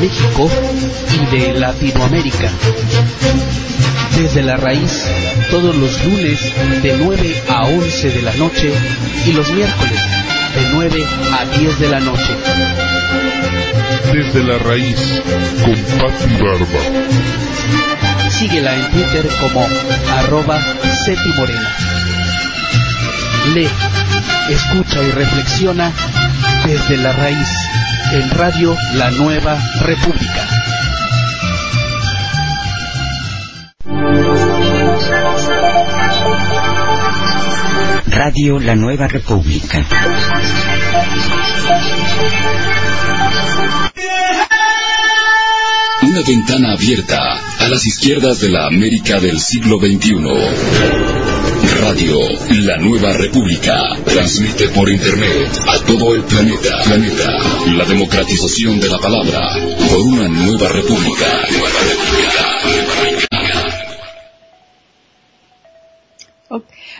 México y de Latinoamérica. Desde la Raíz, todos los lunes de 9 a 11 de la noche y los miércoles de 9 a 10 de la noche. Desde la raíz, con Patti Barba. Síguela en Twitter como arroba Seti Morena. Lee, escucha y reflexiona desde la raíz en Radio La Nueva República. Radio La Nueva República. Una ventana abierta a las izquierdas de la América del siglo XXI. Radio La Nueva República transmite por Internet a todo el planeta. Planeta. La democratización de la palabra por una nueva república.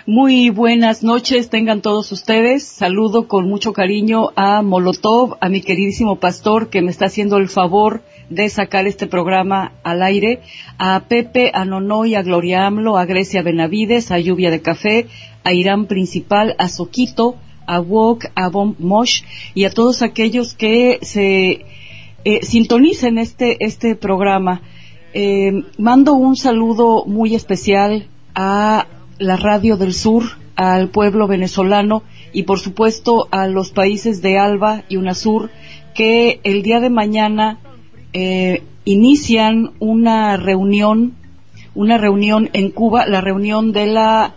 Muy buenas noches, tengan todos ustedes. Saludo con mucho cariño a Molotov, a mi queridísimo pastor que me está haciendo el favor de sacar este programa al aire, a Pepe, a Nonoy, a Gloria Amlo, a Grecia Benavides, a Lluvia de Café, a Irán Principal, a Soquito, a Wok, a Bomb Mosh y a todos aquellos que se eh, sintonicen este, este programa. Eh, mando un saludo muy especial a la Radio del Sur, al pueblo venezolano y por supuesto a los países de Alba y UNASUR que el día de mañana eh, inician una reunión, una reunión en Cuba, la reunión de la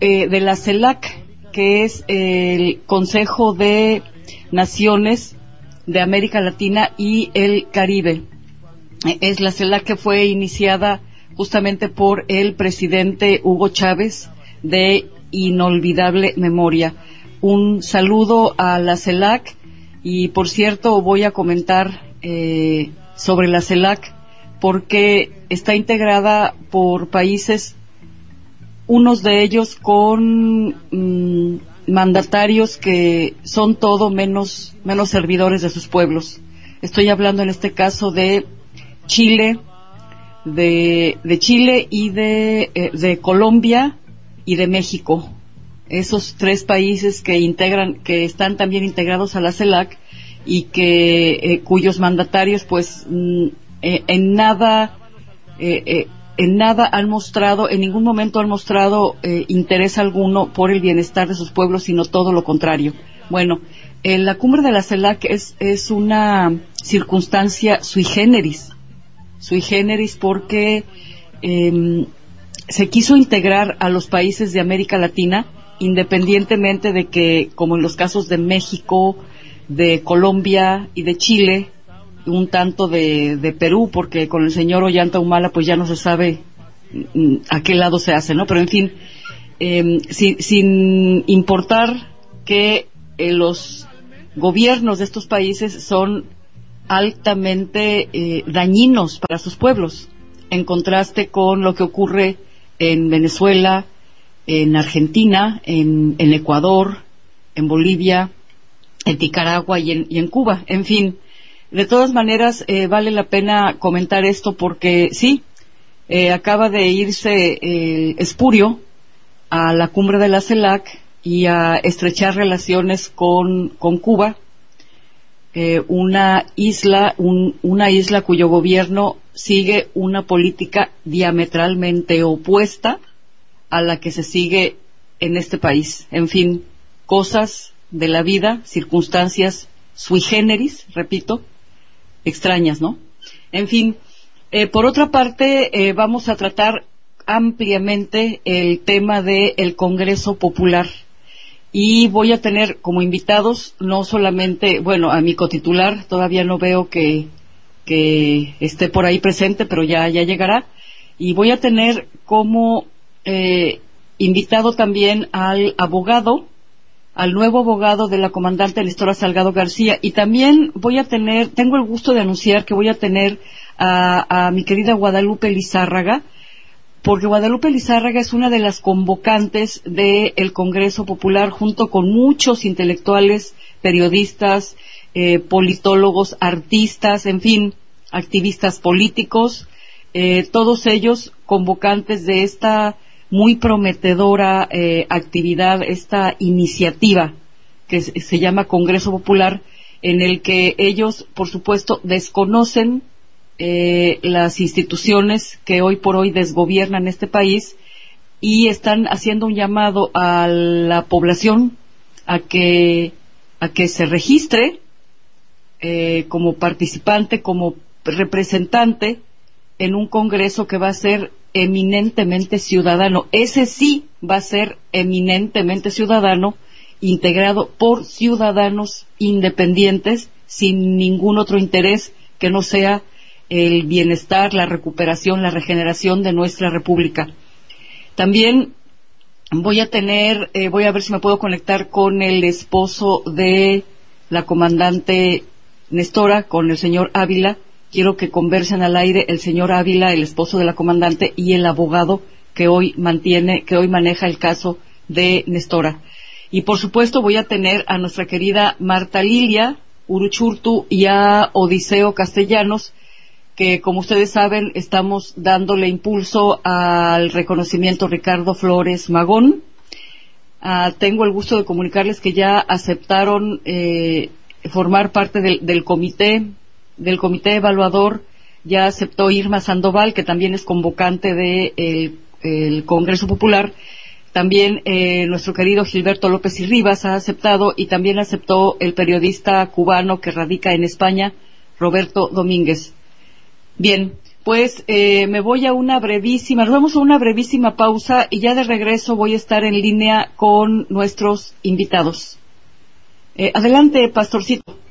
eh, de la CELAC, que es el Consejo de Naciones de América Latina y el Caribe. es la CELAC que fue iniciada justamente por el presidente Hugo Chávez de inolvidable memoria. Un saludo a la CELAC y por cierto voy a comentar eh, sobre la CELAC porque está integrada por países, unos de ellos con mm, mandatarios que son todo menos, menos servidores de sus pueblos. Estoy hablando en este caso de Chile, de, de Chile y de, eh, de Colombia y de México. Esos tres países que integran, que están también integrados a la CELAC y que eh, cuyos mandatarios pues mm, eh, en nada eh, eh, en nada han mostrado, en ningún momento han mostrado eh, interés alguno por el bienestar de sus pueblos, sino todo lo contrario. Bueno, la cumbre de la CELAC es, es una circunstancia sui generis, sui generis porque em, se quiso integrar a los países de América Latina, independientemente de que, como en los casos de México, de Colombia y de Chile, un tanto de, de Perú, porque con el señor Ollanta Humala pues ya no se sabe mm, a qué lado se hace, ¿no? Pero en fin, eh, sin, importar que eh, los gobiernos de estos países son altamente eh, dañinos para sus pueblos, en contraste con lo que ocurre en Venezuela, en Argentina, en, en Ecuador, en Bolivia, en Nicaragua y en, Cuba. En fin, de todas maneras, eh, vale la pena comentar esto porque sí, eh, acaba de irse el Espurio a la cumbre de la CELAC y a estrechar relaciones con, con Cuba, eh, una isla, un, una isla cuyo gobierno sigue una política diametralmente opuesta a la que se sigue en este país. En fin, cosas de la vida, circunstancias sui generis, repito, extrañas, ¿no? En fin, eh, por otra parte, eh, vamos a tratar ampliamente el tema del el Congreso Popular y voy a tener como invitados no solamente, bueno, a mi cotitular, todavía no veo que, que esté por ahí presente, pero ya, ya llegará, y voy a tener como eh, invitado también al abogado al nuevo abogado de la comandante Listora Salgado García. Y también voy a tener, tengo el gusto de anunciar que voy a tener a, a mi querida Guadalupe Lizárraga, porque Guadalupe Lizárraga es una de las convocantes del Congreso Popular junto con muchos intelectuales, periodistas, eh, politólogos, artistas, en fin, activistas políticos, eh, todos ellos convocantes de esta muy prometedora eh, actividad, esta iniciativa que se, llama Congreso Popular, en el que ellos, por supuesto, desconocen eh, las instituciones que hoy por hoy desgobiernan este país y están haciendo un llamado a la población a que a que se registre eh, como participante, como representante en un congreso que va a ser eminentemente ciudadano. Ese sí va a ser eminentemente ciudadano, integrado por ciudadanos independientes, sin ningún otro interés que no sea el bienestar, la recuperación, la regeneración de nuestra República. También voy a tener, eh, voy a ver si me puedo conectar con el esposo de la comandante Nestora, con el señor Ávila, quiero que conversen al aire el señor Ávila, el esposo de la comandante, y el abogado que hoy mantiene, que hoy maneja el caso de Nestora. Y por supuesto voy a tener a nuestra querida Marta Lilia Uruchurtu y a Odiseo Castellanos, que como ustedes saben estamos dándole impulso al reconocimiento Ricardo Flores Magón. Ah, tengo el gusto de comunicarles que ya aceptaron eh, formar parte del, del comité del comité evaluador ya aceptó Irma Sandoval, que también es convocante del de el Congreso Popular. También eh, nuestro querido Gilberto López y Rivas ha aceptado y también aceptó el periodista cubano que radica en España, Roberto Domínguez. Bien, pues eh, me voy a una brevísima, nos vamos a una brevísima pausa y ya de regreso voy a estar en línea con nuestros invitados. Eh, adelante, pastorcito.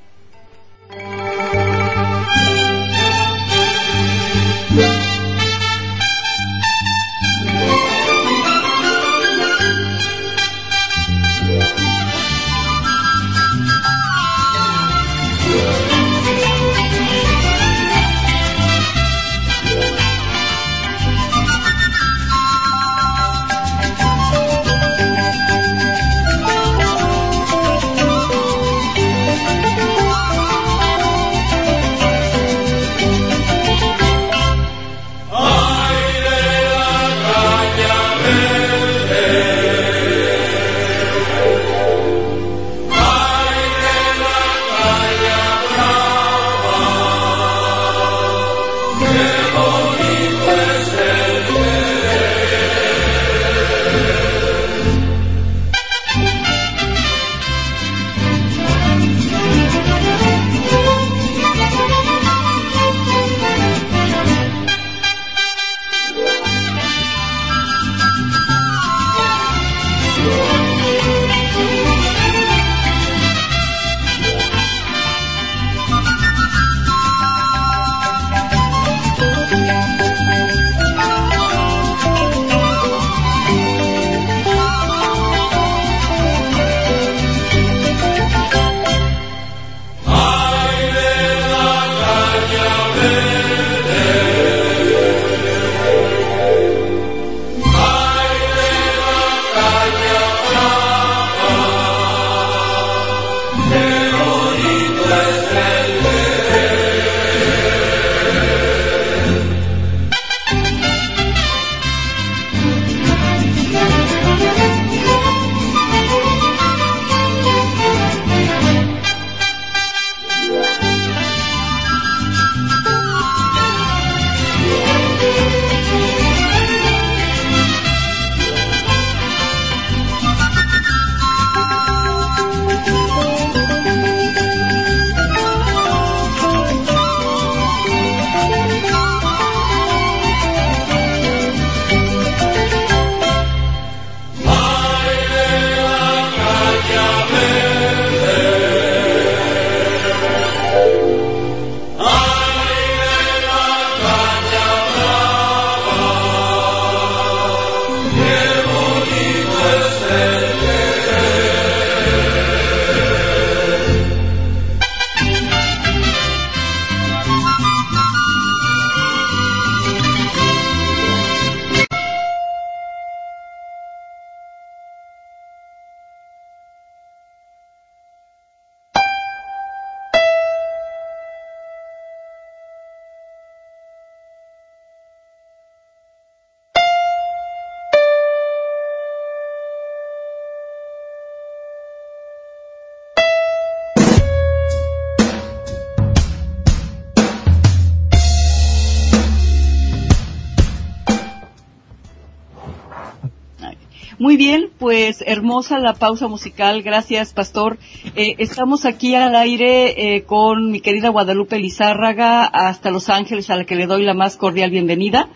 Hermosa la pausa musical. Gracias, Pastor. Eh, estamos aquí al aire eh, con mi querida Guadalupe Lizárraga hasta Los Ángeles, a la que le doy la más cordial bienvenida.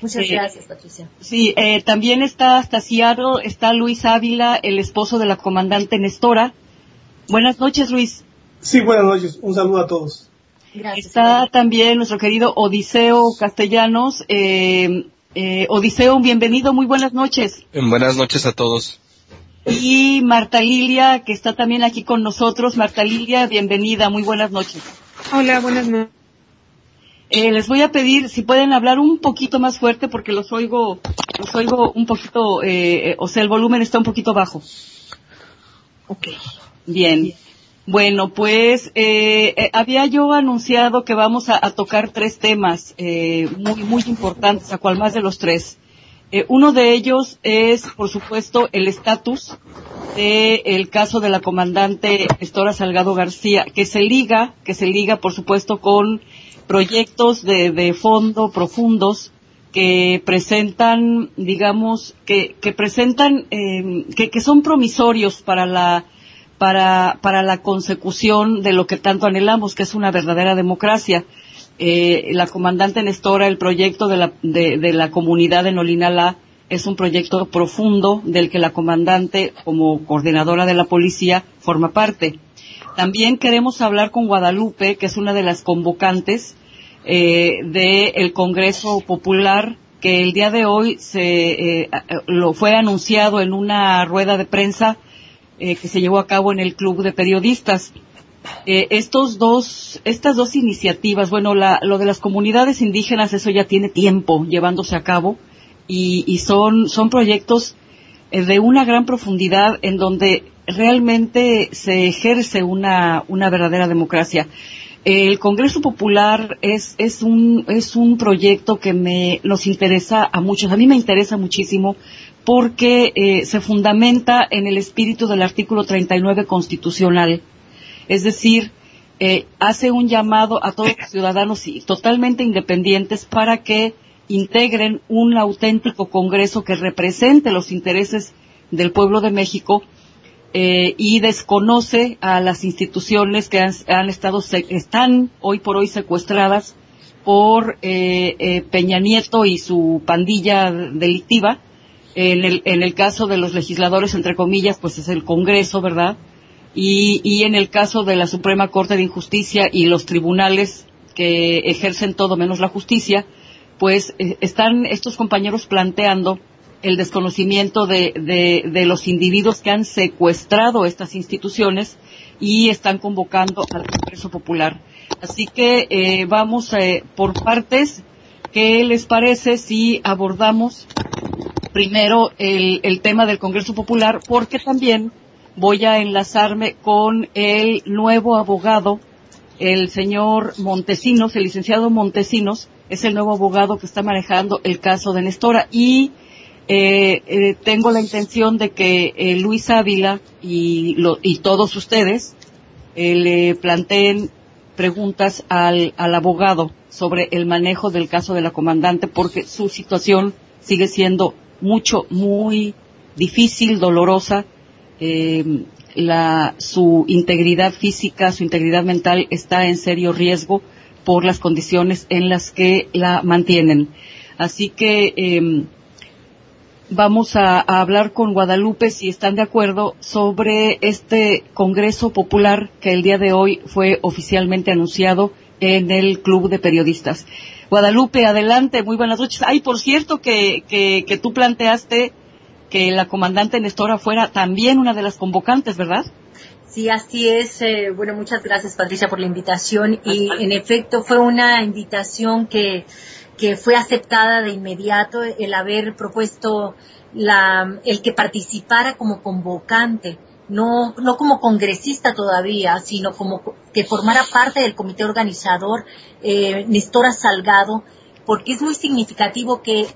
Muchas gracias, Patricia. Sí, también está hasta Seattle, está Luis Ávila, el esposo de la comandante Nestora. Buenas noches, Luis. Sí, buenas noches. Un saludo a todos. Gracias, está también nuestro querido Odiseo Castellanos, eh, eh, Odiseo, bienvenido, muy buenas noches. Buenas noches a todos. Y Marta Lilia, que está también aquí con nosotros. Marta Lilia, bienvenida, muy buenas noches. Hola, buenas noches. Eh, les voy a pedir si pueden hablar un poquito más fuerte porque los oigo, los oigo un poquito, eh, o sea, el volumen está un poquito bajo. Ok. Bien. Bueno, pues eh, eh, había yo anunciado que vamos a, tocar tres temas eh, muy muy importantes, a cual más de los tres. Uno de ellos es, por supuesto, el estatus del caso de la comandante Estora Salgado García, que se liga, que se liga, por supuesto, con proyectos de, fondo profundos que presentan, digamos, que, presentan, que, que son promisorios para la para, para la consecución de lo que tanto anhelamos, que es una verdadera democracia. Eh, la comandante Nestora, el proyecto de la, de, la comunidad de Nolinalá es un proyecto profundo del que la comandante, como coordinadora de la policía, forma parte. También queremos hablar con Guadalupe, que es una de las convocantes eh, del Congreso Popular, que el día de hoy se eh, lo fue anunciado en una rueda de prensa que se llevó a cabo en el Club de Periodistas. Eh, estos dos, estas dos iniciativas, bueno, lo de las comunidades indígenas, eso ya tiene tiempo llevándose a cabo y, son, son proyectos eh, de una gran profundidad en donde realmente se ejerce una, una verdadera democracia. El Congreso Popular es, es, un, es un proyecto que me, nos interesa a muchos. A mí me interesa muchísimo porque eh, se fundamenta en el espíritu del artículo 39 constitucional. Es decir, eh, hace un llamado a todos los ciudadanos totalmente independientes para que integren un auténtico Congreso que represente los intereses del pueblo de México eh, y desconoce a las instituciones que han, estado están hoy por hoy secuestradas por Peña Nieto y su pandilla delictiva en el, en el caso de los legisladores, entre comillas, pues es el Congreso, ¿verdad? Y, y en el caso de la Suprema Corte de Injusticia y los tribunales que ejercen todo menos la justicia, pues eh, están estos compañeros planteando el desconocimiento de, de, de, los individuos que han secuestrado estas instituciones y están convocando al Congreso Popular. Así que eh, vamos eh, por partes. ¿Qué les parece si abordamos primero el, el tema del Congreso Popular porque también voy a enlazarme con el nuevo abogado, el señor Montesinos, el licenciado Montesinos, es el nuevo abogado que está manejando el caso de Nestora y eh, eh, tengo la intención de que eh, Luis Ávila y, lo, y todos ustedes le planteen preguntas al, al abogado sobre el manejo del caso de la comandante porque su situación sigue siendo mucho, muy difícil, dolorosa. Eh, la, su integridad física, su integridad mental está en serio riesgo por las condiciones en las que la mantienen. Así que eh, vamos a, hablar con Guadalupe, si están de acuerdo, sobre este Congreso Popular que el día de hoy fue oficialmente anunciado en el Club de Periodistas. Guadalupe, adelante, muy buenas noches. Ay, por cierto que, que, tú planteaste que la comandante Nestora fuera también una de las convocantes, ¿verdad? Sí, así es. Eh, bueno, muchas gracias Patricia por la invitación y en efecto fue una invitación que, que fue aceptada de inmediato el haber propuesto la, el que participara como convocante no, no como congresista todavía, sino como que formara parte del comité organizador eh, Nestora Salgado, porque es muy significativo que el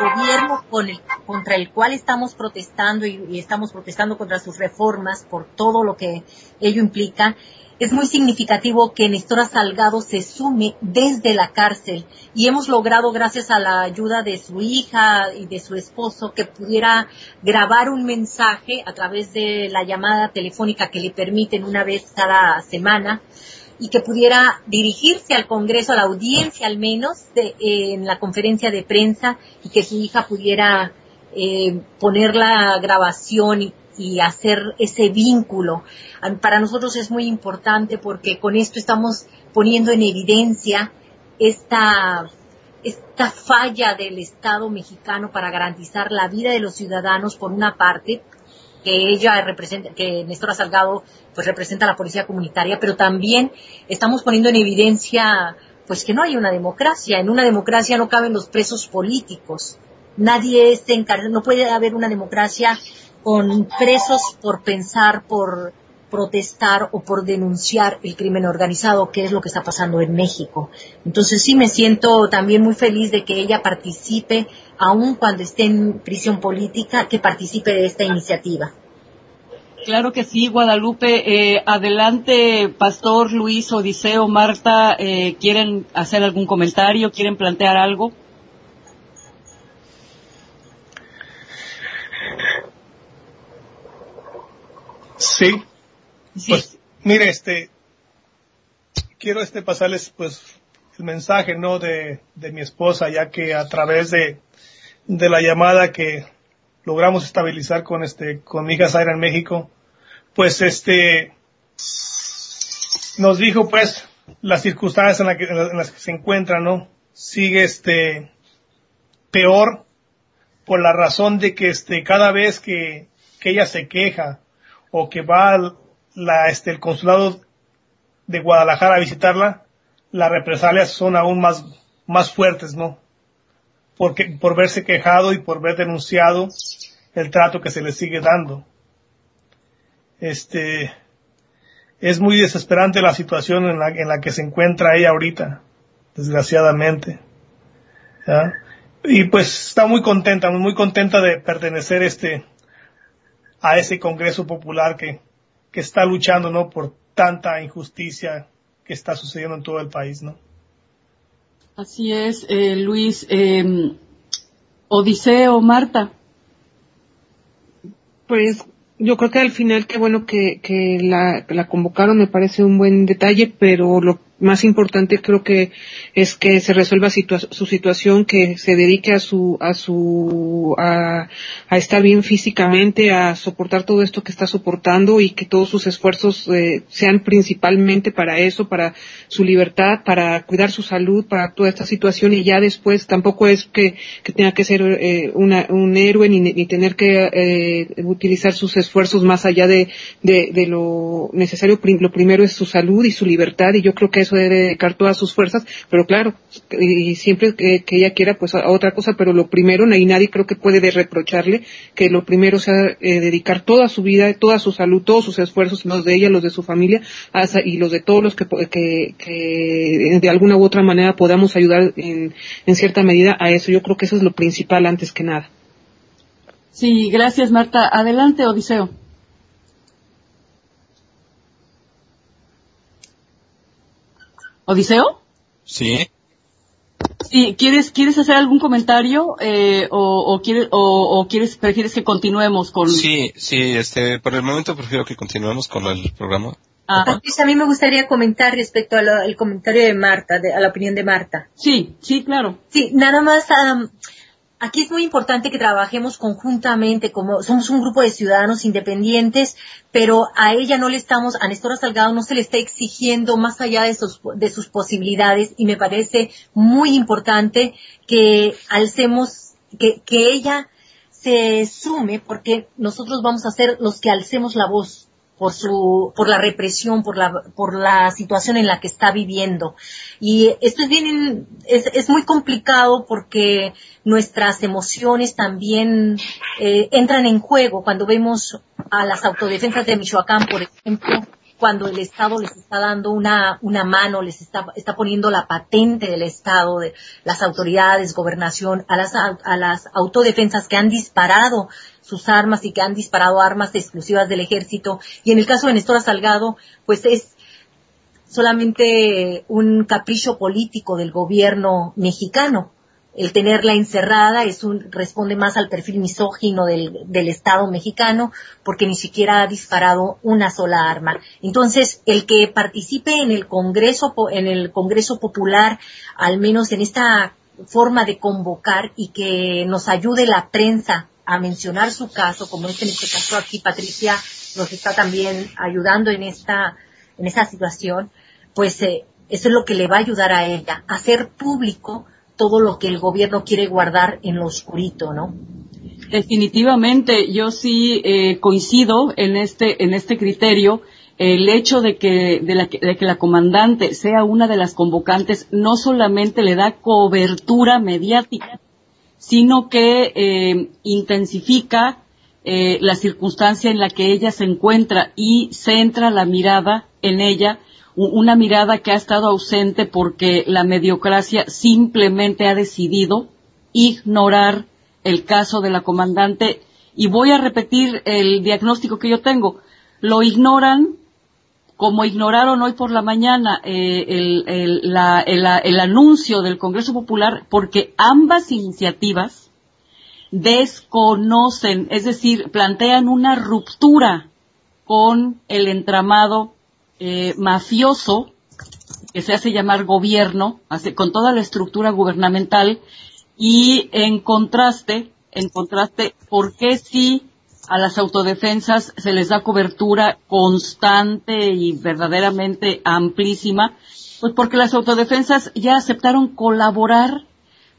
gobierno con el, contra el cual estamos protestando y, estamos protestando contra sus reformas por todo lo que ello implica, es muy significativo que Nestora Salgado se sume desde la cárcel. Y hemos logrado, gracias a la ayuda de su hija y de su esposo, que pudiera grabar un mensaje a través de la llamada telefónica que le permiten una vez cada semana y que pudiera dirigirse al Congreso, a la audiencia al menos, en la conferencia de prensa y que su hija pudiera eh, poner la grabación y, y hacer ese vínculo. Para nosotros es muy importante porque con esto estamos poniendo en evidencia esta, esta falla del Estado mexicano para garantizar la vida de los ciudadanos por una parte, que ella representa, que Néstor Salgado pues representa a la policía comunitaria, pero también estamos poniendo en evidencia pues que no hay una democracia. En una democracia no caben los presos políticos. Nadie es encargado, no puede haber una democracia con presos por pensar, por protestar o por denunciar el crimen organizado, que es lo que está pasando en México. Entonces sí me siento también muy feliz de que ella participe, aun cuando esté en prisión política, que participe de esta iniciativa. Claro que sí, Guadalupe. Eh, adelante, Pastor Luis, Odiseo, Marta, eh, ¿quieren hacer algún comentario? ¿Quieren plantear algo? Sí. Pues, mire, este, quiero este pasarles, pues, el mensaje, ¿no? De, de mi esposa, ya que a través de, de la llamada que logramos estabilizar con este, con mi hija Zaira en México, pues este, nos dijo pues las circunstancias en, la que, en las que se encuentra, ¿no? Sigue este, peor por la razón de que este, cada vez que, que ella se queja o que va la, este, el consulado de Guadalajara a visitarla, las represalias son aún más, más fuertes, ¿no? Porque, por verse quejado y por ver denunciado el trato que se le sigue dando. Este, es muy desesperante la situación en la, en la que se encuentra ella ahorita, desgraciadamente. Y pues está muy contenta, muy contenta de pertenecer este, a ese Congreso Popular que, que está luchando, ¿no? Por tanta injusticia que está sucediendo en todo el país, ¿no? Así es, eh, Luis. Eh, Odiseo, Marta. Pues yo creo que al final qué bueno que, que la, la convocaron, me parece un buen detalle, pero lo más importante creo que es que se resuelva situa su situación, que se dedique a su, a su, a, a, estar bien físicamente, a soportar todo esto que está soportando y que todos sus esfuerzos eh, sean principalmente para eso, para su libertad, para cuidar su salud, para toda esta situación y ya después tampoco es que, tenga que ser eh, una, un héroe ni, ni tener que eh, utilizar sus esfuerzos más allá de, de, de lo necesario. Lo primero es su salud y su libertad y yo creo que eso debe dedicar todas sus fuerzas, pero claro, y siempre que, ella quiera pues a otra cosa, pero lo primero, y nadie creo que puede de reprocharle que lo primero sea eh, dedicar toda su vida, toda su salud, todos sus esfuerzos, los de ella, los de su familia, hasta, y los de todos los que, que, que de alguna u otra manera podamos ayudar en, en cierta medida a eso. Yo creo que eso es lo principal antes que nada. Sí, gracias Marta. Adelante, Odiseo. ¿Odiseo? Sí. Sí, ¿quieres, ¿quieres hacer algún comentario eh, o, o, quieres, o, o, quieres, prefieres que continuemos con...? Sí, sí, este, por el momento prefiero que continuemos con el programa. Ah. a mí me gustaría comentar respecto al comentario de Marta, de, a la opinión de Marta. Sí, sí, claro. Sí, nada más... Um, aquí es muy importante que trabajemos conjuntamente, como somos un grupo de ciudadanos independientes, pero a ella no le estamos, a Nestora Salgado no se le está exigiendo más allá de sus, de sus posibilidades. Y me parece muy importante que alcemos, que, que ella se sume porque nosotros vamos a ser los que alcemos la voz por su, por la represión, por la, por la situación en la que está viviendo. Y esto es bien, es, es muy complicado porque nuestras emociones también eh, entran en juego cuando vemos a las autodefensas de Michoacán, por ejemplo, cuando el Estado les está dando una, una mano, les está, está poniendo la patente del Estado, de las autoridades, gobernación, a las, a las autodefensas que han disparado sus armas y que han disparado armas exclusivas del ejército. Y en el caso de Nestora Salgado, pues es solamente un capricho político del gobierno mexicano. El tenerla encerrada es un, responde más al perfil misógino del, del Estado mexicano porque ni siquiera ha disparado una sola arma. Entonces, el que participe en el Congreso, en el Congreso Popular, al menos en esta forma de convocar y que nos ayude la prensa a mencionar su caso, como este en este caso aquí Patricia nos está también ayudando en esta, en esta situación, pues eh, eso es lo que le va a ayudar a ella, a hacer público todo lo que el gobierno quiere guardar en lo oscurito, ¿no? Definitivamente, yo sí eh, coincido en este, en este criterio. El hecho de que, de, la, de que la comandante sea una de las convocantes no solamente le da cobertura mediática, sino que eh, intensifica eh, la circunstancia en la que ella se encuentra y centra la mirada en ella, una mirada que ha estado ausente porque la mediocracia simplemente ha decidido ignorar el caso de la comandante y voy a repetir el diagnóstico que yo tengo. Lo ignoran como ignoraron hoy por la mañana eh, el, el, la, el, el anuncio del Congreso Popular porque ambas iniciativas desconocen, es decir, plantean una ruptura con el entramado eh, mafioso que se hace llamar gobierno, hace, con toda la estructura gubernamental y en contraste, en contraste, ¿por qué sí a las autodefensas se les da cobertura constante y verdaderamente amplísima? Pues porque las autodefensas ya aceptaron colaborar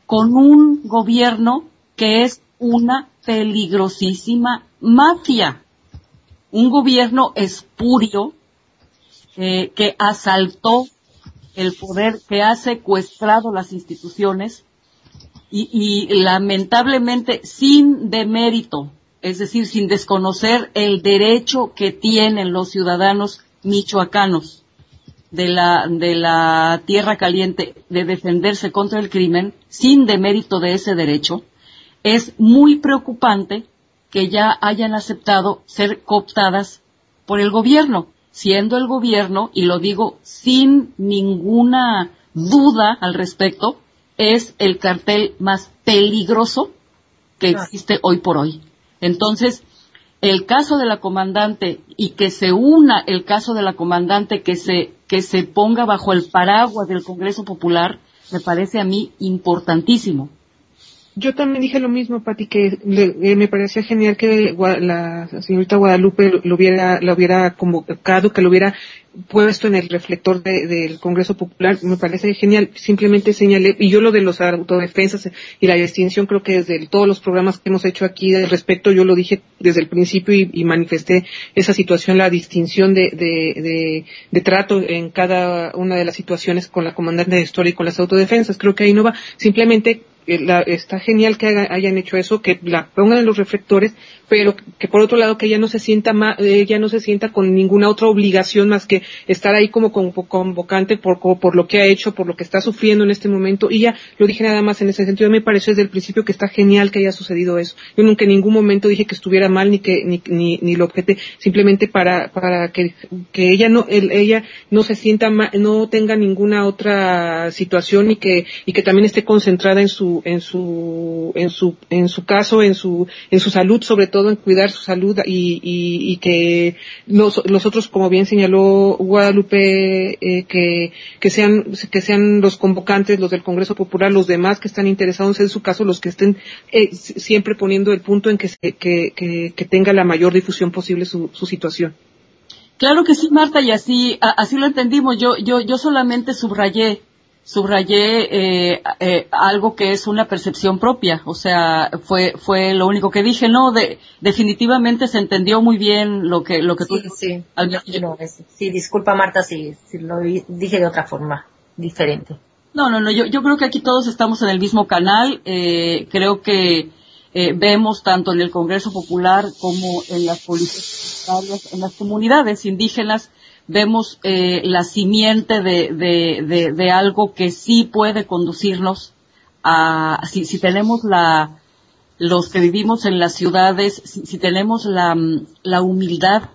con un gobierno que es una peligrosísima mafia. Un gobierno espurio eh, que asaltó el poder, que ha secuestrado las instituciones y, y lamentablemente sin demérito, es decir, sin desconocer el derecho que tienen los ciudadanos michoacanos de la, de la tierra caliente de defenderse contra el crimen, sin demérito de ese derecho, es muy preocupante que ya hayan aceptado ser cooptadas por el gobierno, siendo el gobierno, y lo digo sin ninguna duda al respecto, es el cartel más peligroso que existe hoy por hoy. Entonces, el caso de la comandante y que se una el caso de la comandante que se, que se ponga bajo el paraguas del Congreso Popular, me parece a mí importantísimo. Yo también dije lo mismo, Pati, que le, eh, me parecía genial que la señorita Guadalupe lo hubiera, lo hubiera convocado, que lo hubiera puesto en el reflector del Congreso Popular, me parece genial. Simplemente señalé, y yo lo de los autodefensas y la distinción, creo que desde todos los programas que hemos hecho aquí al respecto, yo lo dije desde el principio y, manifesté esa situación, la distinción de, de, de, trato en cada una de las situaciones con la comandante de historia y con las autodefensas. Creo que ahí no va. Simplemente la, está genial que hayan hecho eso, que la pongan en los reflectores, pero que por otro lado que ella no se sienta ella no se sienta con ninguna otra obligación más que estar ahí como convocante por, por lo que ha hecho, por lo que está sufriendo en este momento. Y ya lo dije nada más en ese sentido, me pareció desde el principio que está genial que haya sucedido eso. Yo nunca en ningún momento dije que estuviera mal ni que ni, ni, ni lo objete, simplemente para, para que, que ella no, ella no se sienta mal, no tenga ninguna otra situación y que, y que también esté concentrada en su, en su, en su, en su caso, en su, en su salud, sobre todo en cuidar su salud y, y, que los, otros, como bien señaló Guadalupe, eh, que, que sean, que sean los convocantes, los del Congreso Popular, los demás que están interesados en su caso, los que estén eh, siempre poniendo el punto en que, se, que, que tenga la mayor difusión posible su, su situación. Claro que sí, Marta, y así, así lo entendimos. Yo, yo, yo solamente subrayé subrayé eh, eh, algo que es una percepción propia, o sea, fue fue lo único que dije, no, de, definitivamente se entendió muy bien lo que lo que sí, tú sí, no, sí, disculpa Marta si, si lo dije de otra forma diferente. No, no, no, yo, yo creo que aquí todos estamos en el mismo canal, eh, creo que eh, vemos tanto en el Congreso Popular como en las policías, en las comunidades indígenas, vemos eh, la simiente de, de, de, algo que sí puede conducirnos a, si, si tenemos la, los que vivimos en las ciudades, si, tenemos la, la humildad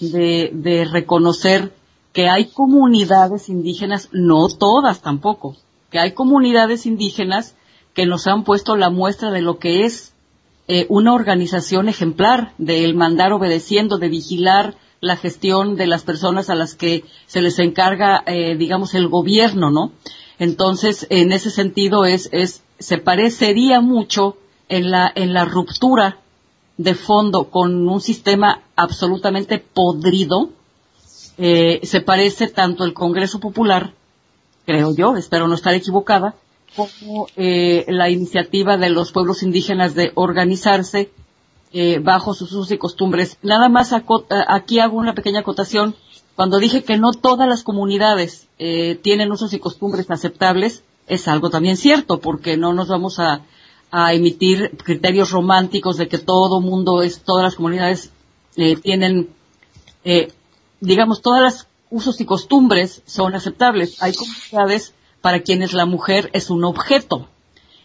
de, de reconocer que hay comunidades indígenas, no todas tampoco, que hay comunidades indígenas que nos han puesto la muestra de lo que es eh, una organización ejemplar, del mandar obedeciendo, de vigilar la gestión de las personas a las que se les encarga, eh, digamos, el gobierno, ¿no? Entonces, en ese sentido, es, es, se parecería mucho en la, en la ruptura de fondo con un sistema absolutamente podrido, eh, se parece tanto el Congreso Popular, creo yo, espero no estar equivocada, como eh, la iniciativa de los pueblos indígenas de organizarse eh, bajo sus usos y costumbres. Nada más aquí hago una pequeña acotación. Cuando dije que no todas las comunidades tienen usos y costumbres aceptables, es algo también cierto, porque no nos vamos a, a emitir criterios románticos de que todo mundo es, todas las comunidades eh, tienen, eh, digamos, todas las usos y costumbres son aceptables. Hay comunidades para quienes la mujer es un objeto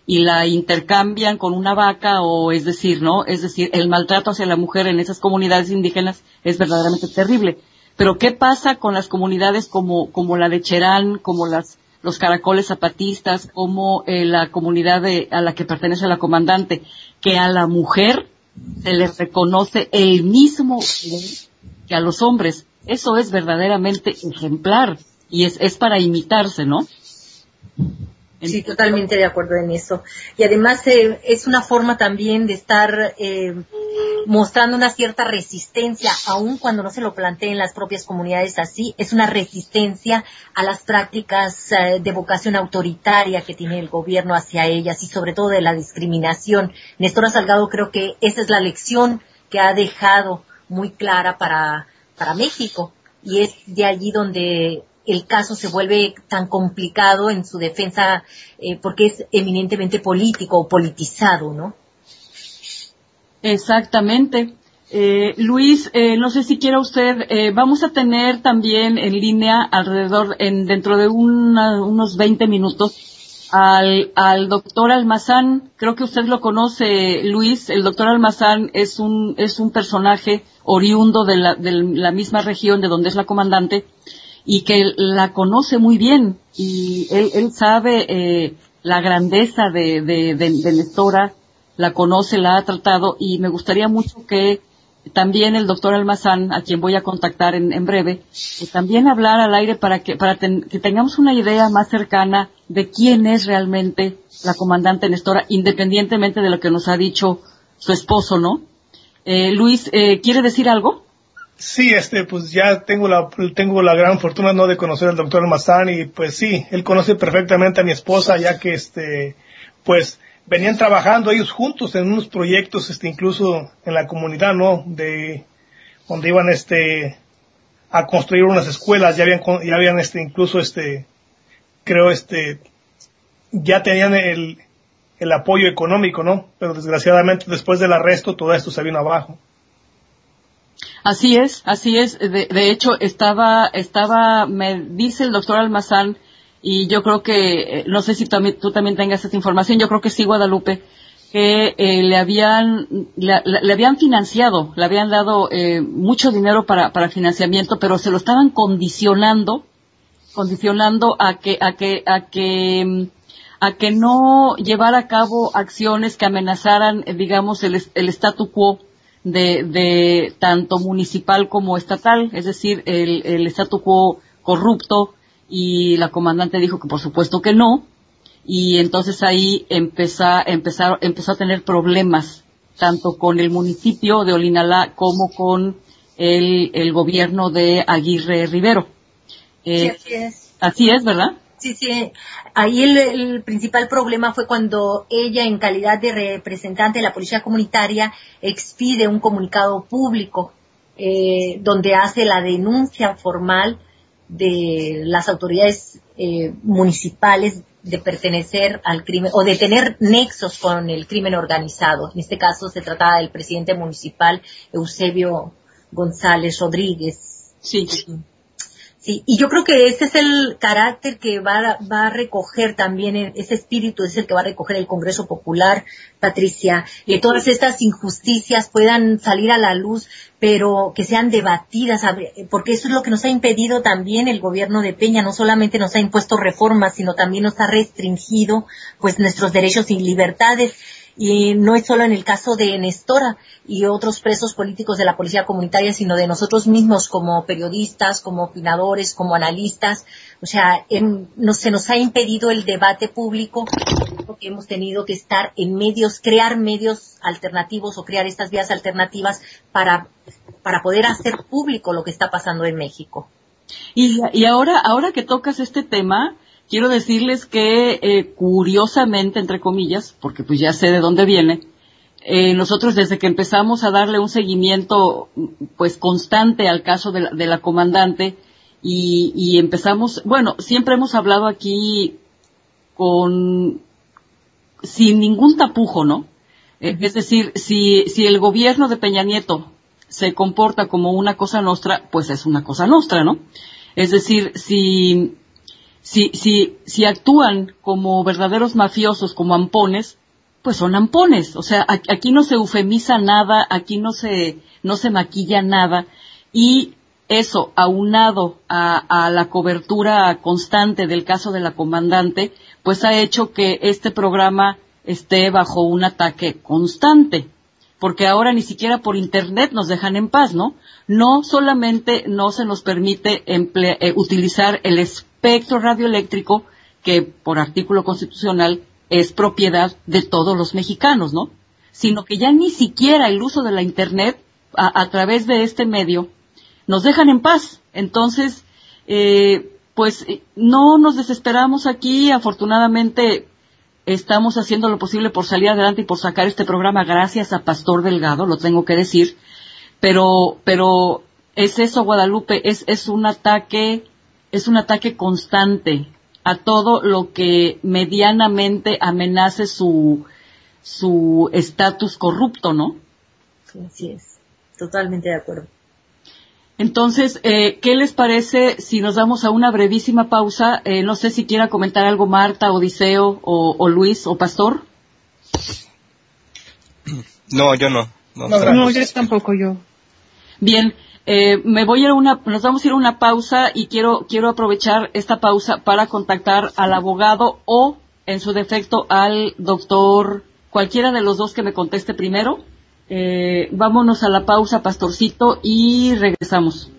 y la intercambian con una vaca o es decir, ¿no? Es decir, el maltrato hacia la mujer en esas comunidades indígenas es verdaderamente terrible. Pero ¿qué pasa con las comunidades como, como la de Cherán, como las los caracoles zapatistas, como eh, la comunidad a la que pertenece la comandante, que a la mujer se le reconoce el mismo que a los hombres. Eso es verdaderamente ejemplar y es, es para imitarse, ¿no? Sí, totalmente de acuerdo en eso. Y además eh, es una forma también de estar eh, mostrando una cierta resistencia, aun cuando no se lo planteen las propias comunidades así, es una resistencia a las prácticas eh, de vocación autoritaria que tiene el gobierno hacia ellas y sobre todo de la discriminación. Néstor Salgado creo que esa es la lección que ha dejado muy clara para, para México y es de allí donde el caso se vuelve tan complicado en su defensa eh, porque es eminentemente político o politizado, ¿no? Exactamente. Eh, Luis, eh, no sé si quiera usted, eh, vamos a tener también en línea alrededor, en, dentro de unos 20 minutos, al, al doctor Almazán. Creo que usted lo conoce, Luis. El doctor Almazán es un, es un personaje oriundo de la, de la misma región de donde es la comandante y que la conoce muy bien y él, sabe eh, la grandeza de, de, de, Nestora, la conoce, la ha tratado y me gustaría mucho que también el doctor Almazán, a quien voy a contactar en, en breve, también hablar al aire para que, para que tengamos una idea más cercana de quién es realmente la comandante Nestora, independientemente de lo que nos ha dicho su esposo, ¿no? Eh, Luis, eh, ¿quiere decir algo? Sí, este, pues ya tengo la, tengo la gran fortuna, ¿no? De conocer al doctor Mazán y pues sí, él conoce perfectamente a mi esposa ya que este, pues venían trabajando ellos juntos en unos proyectos, este, incluso en la comunidad, ¿no? De, donde iban, este, a construir unas escuelas, ya habían, ya habían, este, incluso, este, creo, este, ya tenían el, el apoyo económico, ¿no? Pero desgraciadamente después del arresto todo esto se vino abajo. Así es, así es. De, de, hecho, estaba, estaba, me dice el doctor Almazán, y yo creo que, eh, no sé si tú también tengas esta información, yo creo que sí, Guadalupe, que eh, le habían, le, le, habían financiado, le habían dado eh, mucho dinero para, para financiamiento, pero se lo estaban condicionando, condicionando a que, a que, a que, a que no llevara a cabo acciones que amenazaran, eh, digamos, el, el statu quo de, de tanto municipal como estatal, es decir, el, el statu quo corrupto y la comandante dijo que por supuesto que no y entonces ahí empezó, empezar, empezó a tener problemas tanto con el municipio de Olinalá como con el, el gobierno de Aguirre Rivero. Eh, sí, así es. Así es, ¿verdad? Sí, sí. Ahí el, principal problema fue cuando ella, en calidad de representante de la Policía Comunitaria, expide un comunicado público eh, donde hace la denuncia formal de las autoridades eh, municipales de pertenecer al crimen o de tener nexos con el crimen organizado. En este caso se trataba del presidente municipal Eusebio González Rodríguez. Sí. Sí, Sí, y yo creo que ese es el carácter que va, va a recoger también, e, ese espíritu es el que va a recoger el Congreso Popular, Patricia, que todas estas injusticias puedan salir a la luz, pero que sean debatidas, porque eso es lo que nos ha impedido también el gobierno de Peña, no solamente nos ha impuesto reformas, sino también nos ha restringido pues nuestros derechos y libertades y no es solo en el caso de Nestora y otros presos políticos de la policía comunitaria, sino de nosotros mismos como periodistas, como opinadores, como analistas. O sea, se nos ha impedido el debate público porque hemos tenido que estar en medios, crear medios alternativos o crear estas vías alternativas para, para poder hacer público lo que está pasando en México. Y, y ahora, ahora que tocas este tema, quiero decirles que eh, curiosamente, entre comillas, porque pues ya sé de dónde viene, eh, nosotros desde que empezamos a darle un seguimiento pues constante al caso de la, comandante y, empezamos, bueno, siempre hemos hablado aquí con sin ningún tapujo, ¿no? Eh, es decir, si, si el gobierno de Peña Nieto se comporta como una cosa nuestra, pues es una cosa nuestra, ¿no? Es decir, si si, si, actúan como verdaderos mafiosos, como ampones, pues son ampones. O sea, aquí no se eufemiza nada, aquí no se, no se maquilla nada. Y eso, aunado a, a, la cobertura constante del caso de la comandante, pues ha hecho que este programa esté bajo un ataque constante. Porque ahora ni siquiera por Internet nos dejan en paz, ¿no? No solamente no se nos permite eh, utilizar el espectro radioeléctrico que por artículo constitucional es propiedad de todos los mexicanos, ¿no? Sino que ya ni siquiera el uso de la Internet a, través de este medio nos dejan en paz. Entonces, eh, pues eh, no nos desesperamos aquí. Afortunadamente estamos haciendo lo posible por salir adelante y por sacar este programa gracias a Pastor Delgado, lo tengo que decir. Pero, pero es eso, Guadalupe, es, es un ataque es un ataque constante a todo lo que medianamente amenace su su estatus corrupto, ¿no? Así es, totalmente de acuerdo. Entonces, eh, ¿qué les parece si nos damos a una brevísima pausa? Eh, no sé si quiera comentar algo Marta, Odiseo o, o Luis o Pastor. No, yo no. No, no yo tampoco yo. Bien, eh, me voy a una, nos vamos a ir a una pausa y quiero, quiero aprovechar esta pausa para contactar al abogado o, en su defecto, al doctor, cualquiera de los dos que me conteste primero. Eh, vámonos a la pausa, pastorcito, y regresamos.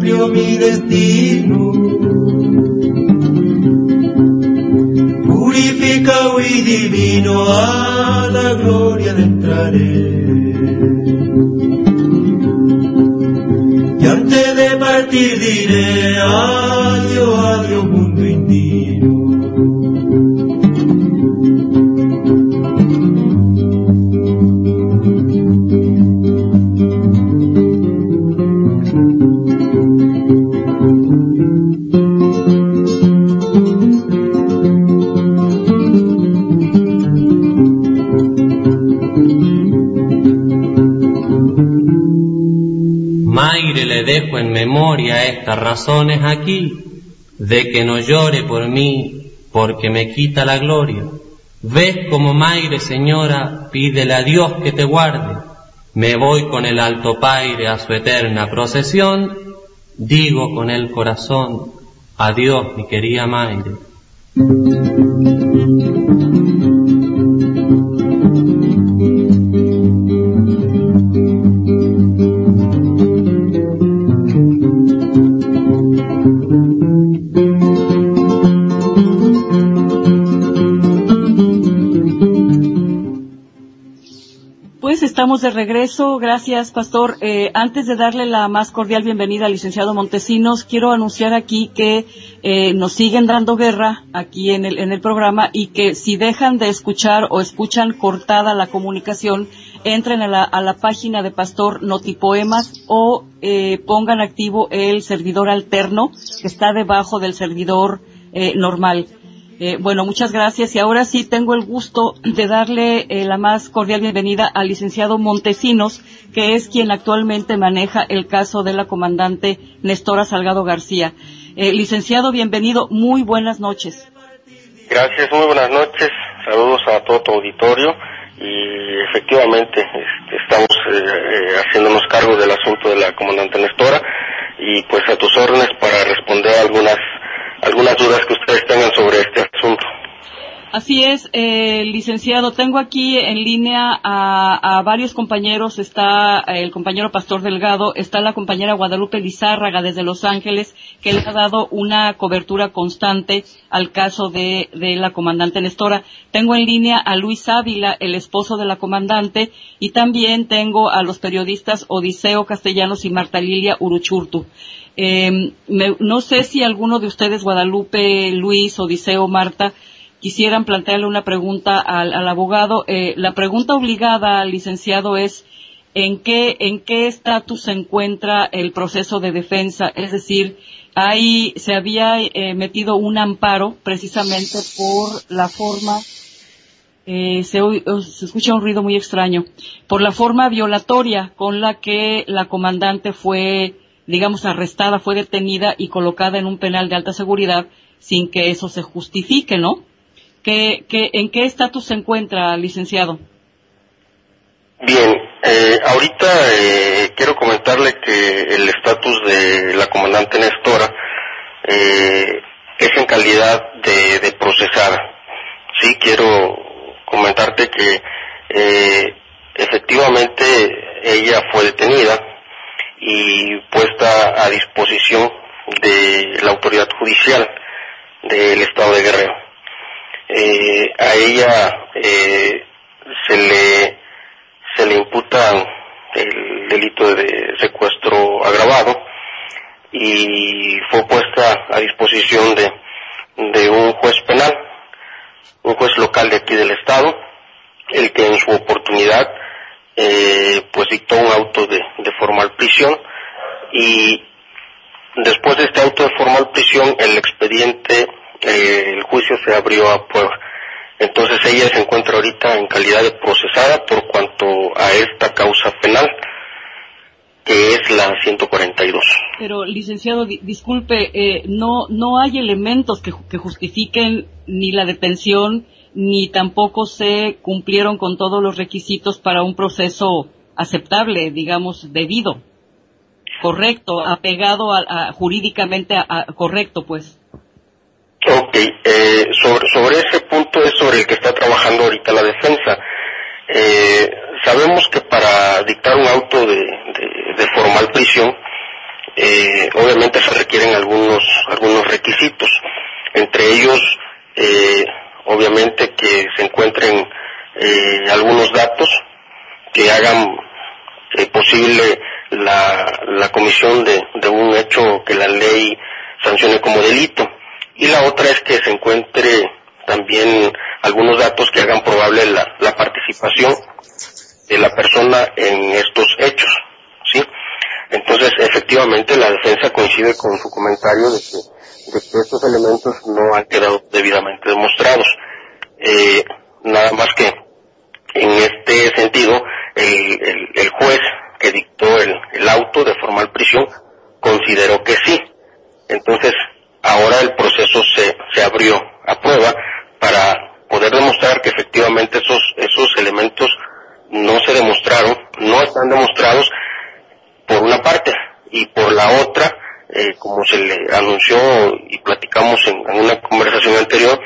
cumplió mi destino. Purificado y divino a la gloria de entraré. Y antes de partir diré. Razones aquí de que no llore por mí porque me quita la gloria. Ves como Maire, señora, pídele a Dios que te guarde. Me voy con el alto paire a su eterna procesión, digo con el corazón, adiós mi querida Maire. Estamos de regreso. Gracias, Pastor. Eh, antes de darle la más cordial bienvenida al licenciado Montesinos, quiero anunciar aquí que eh, nos siguen dando guerra aquí en el, programa y que si dejan de escuchar o escuchan cortada la comunicación, entren a la, a la página de Pastor Notipoemas o eh, pongan activo el servidor alterno que está debajo del servidor normal. Eh, bueno, muchas gracias. Y ahora sí tengo el gusto de darle eh, la más cordial bienvenida al licenciado Montesinos, que es quien actualmente maneja el caso de la comandante Nestora Salgado García. Eh, licenciado, bienvenido, muy buenas noches. Gracias, muy buenas noches, saludos a todo tu auditorio. Y efectivamente este, estamos eh, haciéndonos cargo del asunto de la comandante Nestora. Y pues a tus órdenes para responder algunas algunas dudas que ustedes tengan sobre este asunto. Así es, eh, licenciado. Tengo aquí en línea a, a, varios compañeros. Está el compañero Pastor Delgado, está la compañera Guadalupe Lizárraga desde Los Ángeles, que le ha dado una cobertura constante al caso de, de la comandante Nestora. Tengo en línea a Luis Ávila, el esposo de la comandante, y también tengo a los periodistas Odiseo Castellanos y Marta Lilia Uruchurtu. Eh, me, no sé si alguno de ustedes, Guadalupe, Luis, Odiseo, Marta, quisieran plantearle una pregunta al, abogado. Eh, la pregunta obligada licenciado es en qué estatus se encuentra el proceso de defensa, es decir, ahí se había eh, metido un amparo precisamente por la forma eh, se, se, escucha un ruido muy extraño, por la forma violatoria con la que la comandante fue digamos, arrestada, fue detenida y colocada en un penal de alta seguridad sin que eso se justifique, ¿no? ¿Qué, en qué estatus se encuentra, licenciado? Bien, eh, ahorita eh, quiero comentarle que el estatus de la comandante Nestora eh, es en calidad de, de, procesada. Sí, quiero comentarte que eh, efectivamente ella fue detenida, y puesta a disposición de la autoridad judicial del estado de Guerrero. Eh, a ella eh, se le se le imputa el delito de secuestro agravado y fue puesta a disposición de, de un juez penal, un juez local de aquí del estado, el que en su oportunidad eh, pues dictó un auto de, de, formal prisión y después de este auto de formal prisión el expediente, eh, el juicio se abrió a prueba. Entonces ella se encuentra ahorita en calidad de procesada por cuanto a esta causa penal que es la 142. Pero, licenciado, di disculpe, eh, no, no hay elementos que, que justifiquen ni la detención ni tampoco se cumplieron con todos los requisitos para un proceso aceptable, digamos, debido, correcto, apegado a, a jurídicamente a, correcto, pues. Ok, eh, sobre, sobre ese punto es sobre el que está trabajando ahorita la defensa. Eh, sabemos que para dictar un auto de, de, de formal prisión, eh, obviamente se requieren algunos, algunos requisitos, entre ellos eh, obviamente que se encuentren eh, algunos datos que hagan eh, posible la, la comisión de, de, un hecho que la ley sancione como delito. Y la otra es que se encuentre también algunos datos que hagan probable la, la participación de la persona en estos hechos. ¿sí? Entonces, efectivamente, la defensa coincide con su comentario de que, de que estos elementos no han quedado debidamente demostrados. Eh, nada más que en este sentido, el, el, el juez que dictó el, el, auto de formal prisión consideró que sí. Entonces, ahora el proceso se, se abrió a prueba para poder demostrar que efectivamente esos, esos elementos no se demostraron, no están demostrados por una parte y por la otra, eh, como se le anunció y platicamos en, una conversación anterior,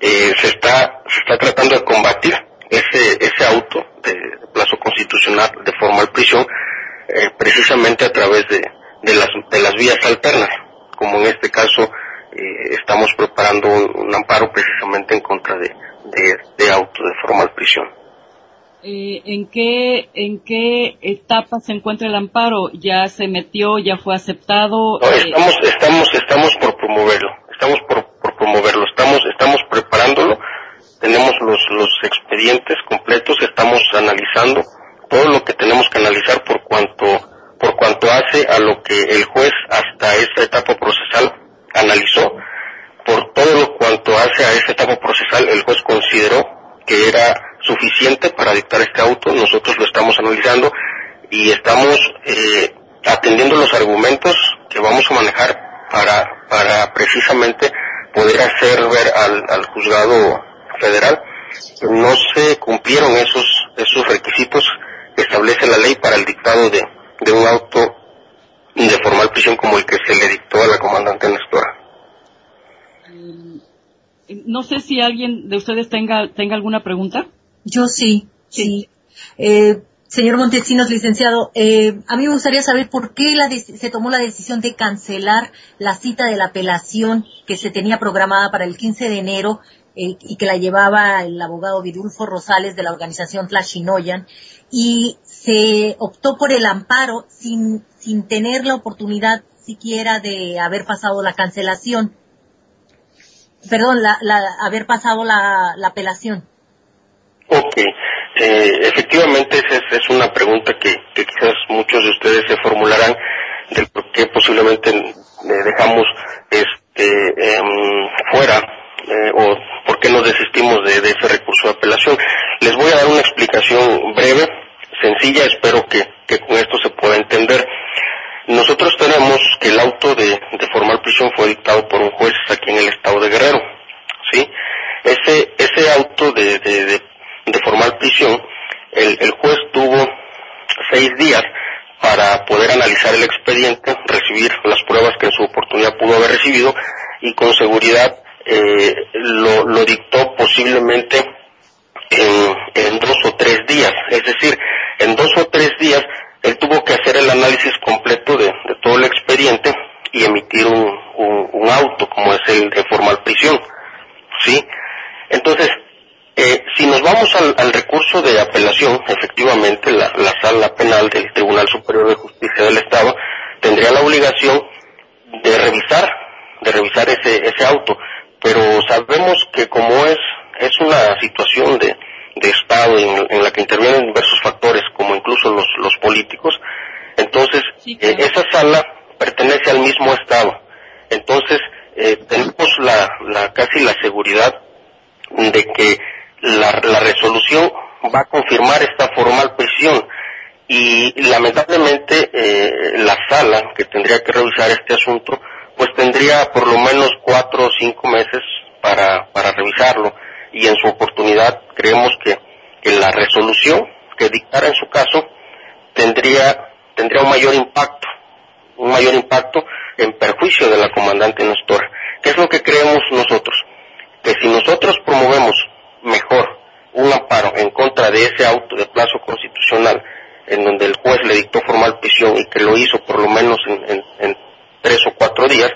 eh, se está se está tratando de combatir ese ese auto de, plazo constitucional de formal prisión eh, precisamente a través de, de las de las vías alternas como en este caso eh, estamos preparando un, un, amparo precisamente en contra de, de, de auto de formal prisión eh, ¿en qué en qué etapa se encuentra el amparo? ¿Ya se metió? ¿Ya fue aceptado? No, estamos estamos estamos por promoverlo. Estamos por, por promoverlo. Estamos estamos preparándolo. Tenemos los los expedientes completos. Estamos analizando todo lo que tenemos que analizar por cuanto por cuanto hace a lo que el juez hasta esta etapa procesal analizó, por todo lo cuanto hace a esta etapa procesal el juez consideró que era suficiente para dictar este auto, nosotros lo estamos analizando y estamos eh, atendiendo los argumentos que vamos a manejar para, para precisamente poder hacer ver al, juzgado federal no se cumplieron esos, esos requisitos que establece la ley para el dictado de, de un auto de formal prisión como el que se le dictó a la comandante Nestora. No sé si alguien de ustedes tenga, tenga alguna pregunta. Yo sí, sí. Eh, señor Montesinos, licenciado, eh, a mí me gustaría saber por qué la se tomó la decisión de cancelar la cita de la apelación que se tenía programada para el 15 de enero eh, y que la llevaba el abogado Vidulfo Rosales de la organización Flashinoyan y se optó por el amparo sin, sin tener la oportunidad siquiera de haber pasado la cancelación. Perdón, la, la, haber pasado la, la apelación. Ok, eh, efectivamente esa es, una pregunta que, que, quizás muchos de ustedes se formularán del por qué posiblemente dejamos este eh, fuera eh, o por qué nos desistimos de, de, ese recurso de apelación. Les voy a dar una explicación breve, sencilla, espero que, que con esto se pueda entender. Nosotros tenemos que el auto de, de formal prisión fue dictado por un juez aquí en el estado de Guerrero, ¿sí? Ese, ese auto de de formal prisión, el, el, juez tuvo seis días para poder analizar el expediente, recibir las pruebas que en su oportunidad pudo haber recibido y con seguridad eh, lo, lo, dictó posiblemente en, dos o tres días. Es decir, en dos o tres días él tuvo que hacer el análisis completo de, de todo el expediente y emitir un, un, un, auto como es el de formal prisión. ¿Sí? Entonces, vamos al, al, recurso de apelación, efectivamente la, la, sala penal del Tribunal Superior de Justicia del Estado tendría la obligación de revisar, de revisar ese, ese auto, pero sabemos que como es, es una situación de, de Estado en, en, la que intervienen diversos factores, como incluso los, los políticos, entonces sí, claro. eh, esa sala pertenece al mismo Estado. Entonces, eh, tenemos la, la, casi la seguridad de que la, la resolución va a confirmar esta formal prisión y lamentablemente eh, la sala que tendría que revisar este asunto pues tendría por lo menos cuatro o cinco meses para, para revisarlo y en su oportunidad creemos que, que la resolución que dictara en su caso tendría tendría un mayor impacto un mayor impacto en perjuicio de la comandante Nestor ¿qué es lo que creemos nosotros? que si nosotros promovemos mejor un amparo en contra de ese auto de plazo constitucional en donde el juez le dictó formal prisión y que lo hizo por lo menos en, en, tres o cuatro días,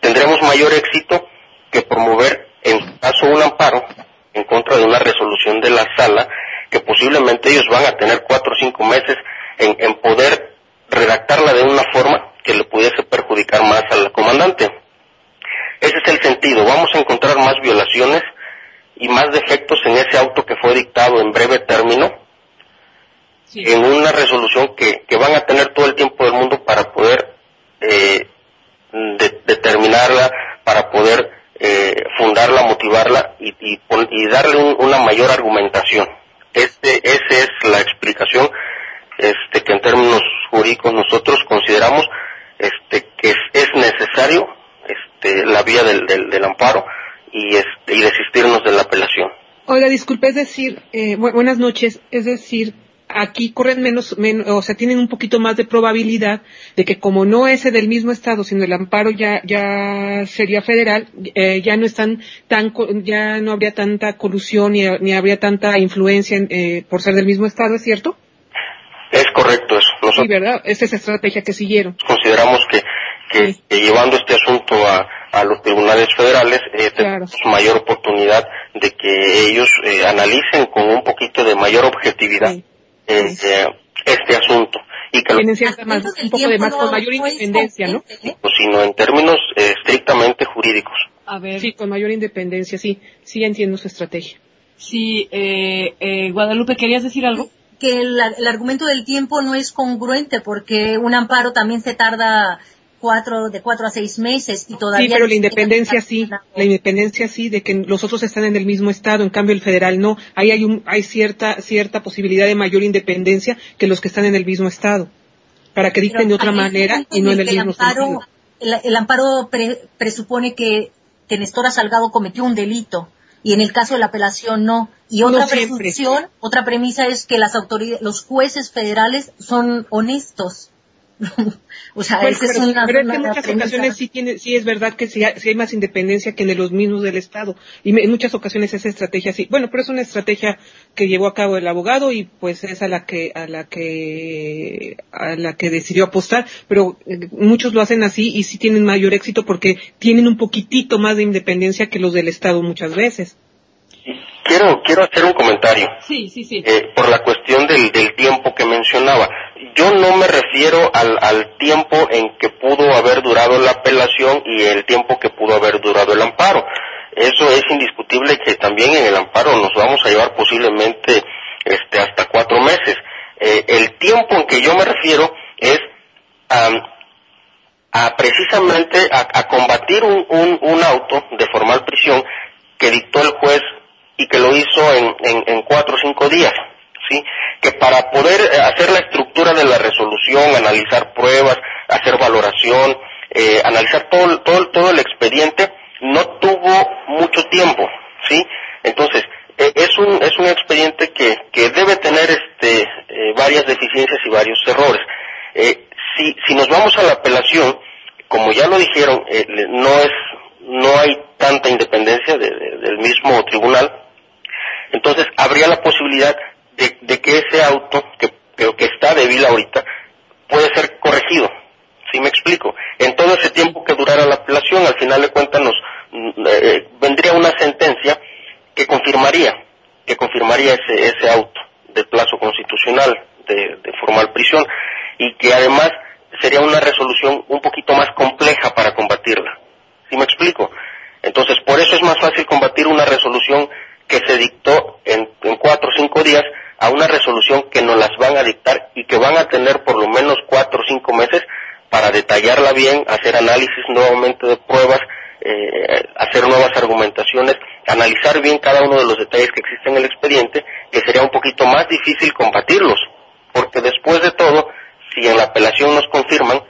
tendremos mayor éxito que promover en caso un amparo en contra de una resolución de la sala que posiblemente ellos van a tener cuatro o cinco meses en poder redactarla de una forma que le pudiese perjudicar más al comandante. Ese es el sentido. Vamos a encontrar más violaciones y más defectos en ese auto que fue dictado en breve término, sí. en una resolución que, que, van a tener todo el tiempo del mundo para poder eh, de, determinarla, para poder eh, fundarla, motivarla y, y, y darle un, una mayor argumentación. Este, esa es la explicación este, que en términos jurídicos nosotros consideramos este, que es, es necesario este, la vía del, del, del amparo y, este, y desistirnos de la apelación. Oiga, disculpe, es decir, eh, bu buenas noches, es decir, aquí corren menos, menos, o sea, tienen un poquito más de probabilidad de que como no es del mismo estado, sino el amparo ya, ya sería federal, eh, ya no están tan, ya no habría tanta colusión ni, ni habría tanta influencia en, eh, por ser del mismo estado, ¿es cierto? Es correcto eso. Nosotros sí, ¿verdad? Esa es la estrategia que siguieron. Consideramos que, que, que llevando este asunto a, a los tribunales federales eh, tenemos mayor oportunidad de que ellos eh, analicen con un poquito de mayor objetividad eh, eh, este asunto y que lo- Tienen cierta más, un poco de más, con mayor independencia, ¿no? sino en términos eh, estrictamente jurídicos. A ver. Sí, con mayor independencia, sí. Sí entiendo su estrategia. Sí, eh, eh, Guadalupe, ¿querías decir algo? que el, el argumento del tiempo no es congruente porque un amparo también se tarda cuatro, de cuatro a seis meses y todavía... Sí, pero la independencia sí, la independencia sí, de que los otros están en el mismo estado, en cambio el federal no. Ahí hay un, hay cierta, cierta posibilidad de mayor independencia que los que están en el mismo estado, para que dicten de otra manera y no en el el mismo amparo, el, el amparo pre- presupone que, que Nestora Salgado cometió un delito y en el caso de la apelación no. Y No otra siempre. presunción, otra premisa es que las autoridades, los jueces federales son honestos. O sea, Bueno, esa es pero, una, pero es que en muchas premisa. ocasiones sí, tiene, sí es verdad que sí hay, sí hay más independencia que en los mismos del Estado. Y me- en muchas ocasiones esa estrategia sí. Bueno, pero es una estrategia que llevó a cabo el abogado y pues es a la que, a la que, a la que decidió apostar. Pero eh, muchos lo hacen así y sí tienen mayor éxito porque tienen un poquitito más de independencia que los del Estado muchas veces. Quiero, quiero hacer un comentario. Sí, sí, sí. eh, por la cuestión del, del tiempo que mencionaba. Yo no me refiero al, al tiempo en que pudo haber durado la apelación y el tiempo que pudo haber durado el amparo. Eso es indiscutible que también en el amparo nos vamos a llevar posiblemente este, hasta cuatro meses. Eh, el tiempo en que yo me refiero es am, a precisamente a, a combatir un, auto de formal prisión que dictó el juez y que lo hizo en cuatro o cinco días, ¿sí? Que para poder eh, hacer la estructura de la resolución, analizar pruebas, hacer valoración, eh, analizar todo, todo, todo el expediente, no tuvo mucho tiempo, ¿sí? Entonces, eh, es un, es un expediente que, que debe tener este, eh, varias deficiencias y varios errores. Si, si nos vamos a la apelación, como ya lo dijeron, no es, no hay tanta independencia de- de- del mismo tribunal, entonces habría la posibilidad de, de que ese auto, que, que, que está débil ahorita, puede ser corregido. ¿Sí me explico? En todo ese tiempo que durara la apelación, al final de cuentas nos mm, eh, vendría una sentencia que confirmaría, que confirmaría ese, ese auto de plazo constitucional de, de formal prisión y que además sería una resolución un poquito más compleja para combatirla. ¿Sí me explico? Entonces, por eso es más fácil combatir una resolución que se dictó en, cuatro o cinco días a una resolución que nos las van a dictar y que van a tener por lo menos cuatro o cinco meses para detallarla bien, hacer análisis nuevamente de pruebas, eh, hacer nuevas argumentaciones, analizar bien cada uno de los detalles que existen en el expediente, que sería un poquito más difícil combatirlos, porque después de todo, si en la apelación nos confirman,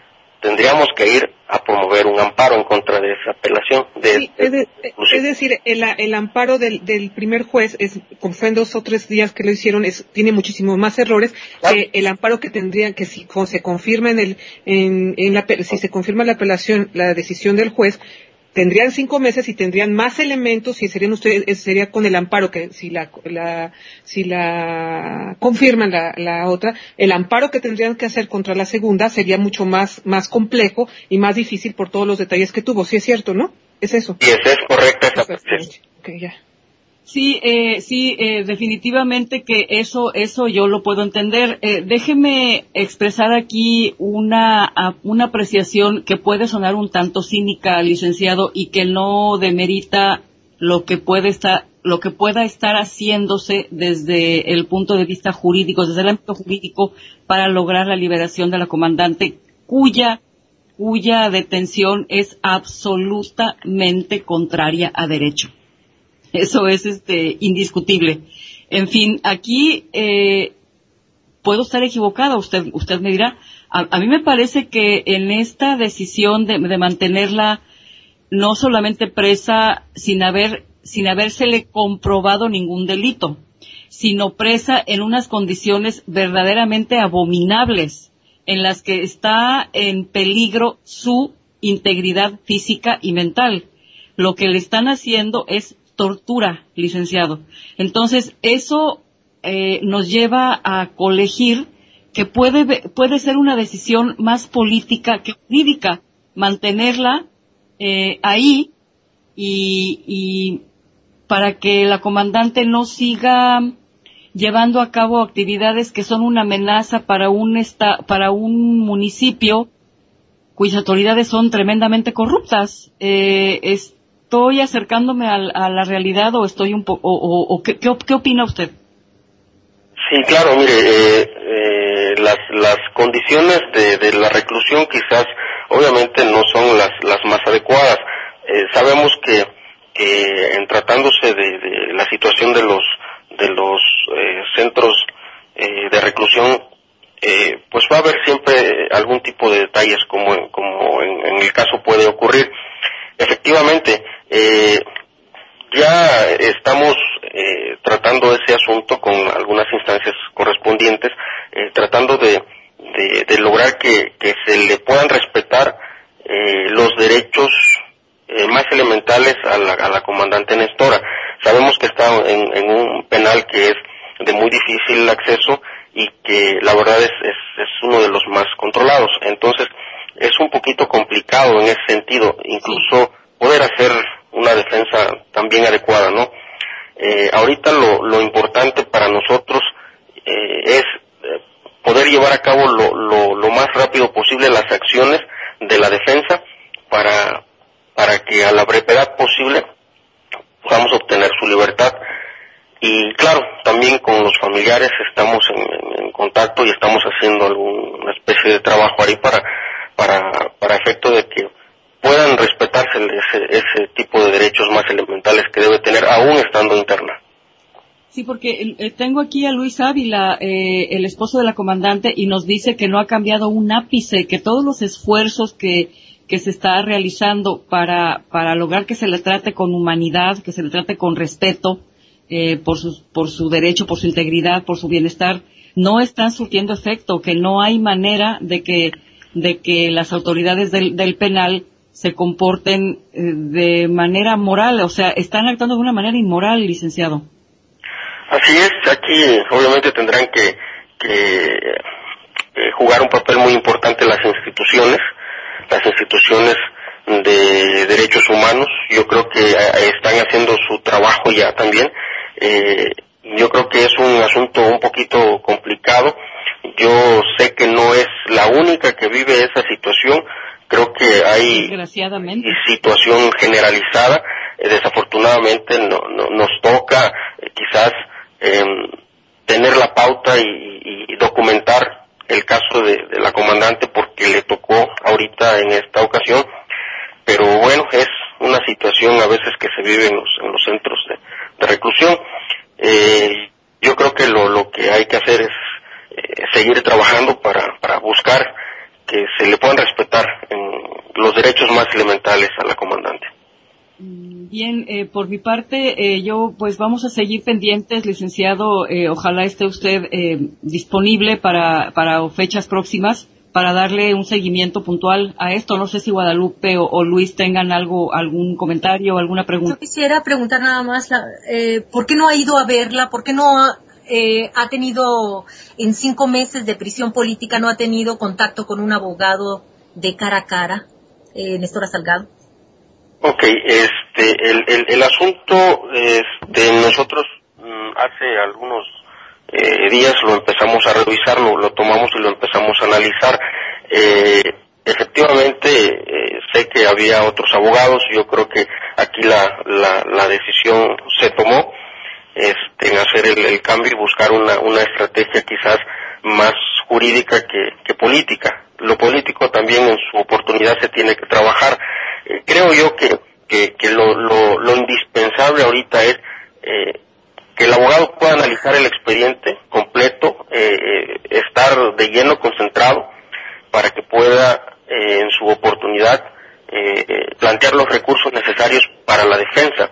tendríamos que ir a promover un amparo en contra de esa apelación. De, Sí, es, de- es decir, el, el amparo del, del primer juez, es, como fue en dos o tres días que lo hicieron, es, tiene muchísimos más errores que el amparo que tendrían, que si se confirma en el, en, en la, si se confirma la apelación, la decisión del juez, tendrían cinco meses y tendrían más elementos y serían ustedes, sería con el amparo que si la, la si la confirman la, la otra, el amparo que tendrían que hacer contra la segunda sería mucho más, más complejo y más difícil por todos los detalles que tuvo. Sí es cierto, ¿no? Es eso. Y es correcta esa apreciación. Ok, ya. Sí, eh, sí, eh, definitivamente que eso, eso yo lo puedo entender. Eh, déjeme expresar aquí una, una apreciación que puede sonar un tanto cínica, licenciado, y que no demerita lo que puede estar, lo que pueda estar haciéndose desde el punto de vista jurídico, desde el ámbito jurídico, para lograr la liberación de la comandante, cuya cuya detención es absolutamente contraria a derecho. Eso es este indiscutible. En fin, aquí eh, puedo estar equivocada, usted usted me dirá. A, a mí me parece que en esta decisión de, mantenerla no solamente presa sin haber sin habérsele comprobado ningún delito, sino presa en unas condiciones verdaderamente abominables en las que está en peligro su integridad física y mental. Lo que le están haciendo es tortura, licenciado. Entonces, eso eh, nos lleva a colegir que puede, puede ser una decisión más política que jurídica, mantenerla eh, ahí y, y para que la comandante no siga llevando a cabo actividades que son una amenaza para un esta, para un municipio cuyas autoridades son tremendamente corruptas. Eh, ¿Estoy acercándome a, a, la realidad o estoy un poco, o, ¿qué, opina usted? Sí, claro, mire, eh, eh, las, las condiciones de, de, la reclusión quizás obviamente no son las, las más adecuadas. Eh, sabemos que, que en tratándose de, de, la situación de los, de los eh, centros de reclusión, pues va a haber siempre algún tipo de detalles como, como en el caso puede ocurrir. Efectivamente, ya estamos eh, tratando ese asunto con algunas instancias correspondientes, eh, tratando de, de, lograr que, que, se le puedan respetar eh, los derechos más elementales a la, a la, comandante Nestora. Sabemos que está en, en, un penal que es de muy difícil acceso y que la verdad es, es, es uno de los más controlados. Entonces, es un poquito complicado en ese sentido, incluso poder hacer una defensa también adecuada, ¿no? Eh, ahorita lo, lo, importante para nosotros eh, es eh, poder llevar a cabo lo, lo, lo, más rápido posible las acciones de la defensa para, para que a la brevedad posible podamos obtener su libertad. Y claro, también con los familiares estamos en, en contacto y estamos haciendo alguna especie de trabajo ahí para, para, para efecto de que puedan respetarse ese, ese tipo de derechos más elementales que debe tener aún estando interna. Sí, porque eh, tengo aquí a Luis Ávila, eh, el esposo de la comandante, y nos dice que no ha cambiado un ápice, que todos los esfuerzos que, que se está realizando para, para lograr que se le trate con humanidad, que se le trate con respeto, eh, por, su, por su derecho, por su integridad, por su bienestar, no están surtiendo efecto, que no hay manera de que, de que las autoridades del, del penal se comporten eh, de manera moral, o sea, están actuando de una manera inmoral, licenciado. Así es, aquí obviamente tendrán que, que eh, jugar un papel muy importante las instituciones, las instituciones de derechos humanos, yo creo que eh, están haciendo su trabajo ya también. Eh, yo creo que es un asunto un poquito complicado. Yo sé que no es la única que vive esa situación, creo que hay situación generalizada. Eh, desafortunadamente no, no, nos toca eh, quizás eh, tener la pauta y, y documentar el caso de, de, la comandante porque le tocó ahorita en esta ocasión. Pero bueno, es una situación a veces que se vive en los, en los centros de, de reclusión. Eh, yo creo que lo, lo que hay que hacer es seguir trabajando para, para buscar que se le puedan respetar en los derechos más elementales a la comandante. Mm, bien, eh, por mi parte, eh, yo pues vamos a seguir pendientes, licenciado. Eh, ojalá esté usted eh, disponible para, para fechas próximas para darle un seguimiento puntual a esto. No sé si Guadalupe o, o Luis tengan algo, algún comentario o alguna pregunta. Yo quisiera preguntar nada más, eh, ¿por qué no ha ido a verla? ¿Por qué no ha, eh, ha tenido en cinco meses de prisión política, no ha tenido contacto con un abogado de cara a cara, eh, Néstor Salgado? Ok, este, el, el, asunto, este, nosotros mm, hace algunos eh, días lo empezamos a revisar, lo, lo, tomamos y lo empezamos a analizar. Eh, efectivamente, eh, sé que había otros abogados, yo creo que aquí la, la, la decisión se tomó este, en hacer el, el, cambio y buscar una, una estrategia quizás más jurídica que, política. Lo político también en su oportunidad se tiene que trabajar. Eh, creo yo que, que, lo, lo, lo, indispensable ahorita es eh, que el abogado pueda analizar el expediente completo, eh, eh estar de lleno concentrado para que pueda eh, en su oportunidad eh, plantear los recursos necesarios para la defensa.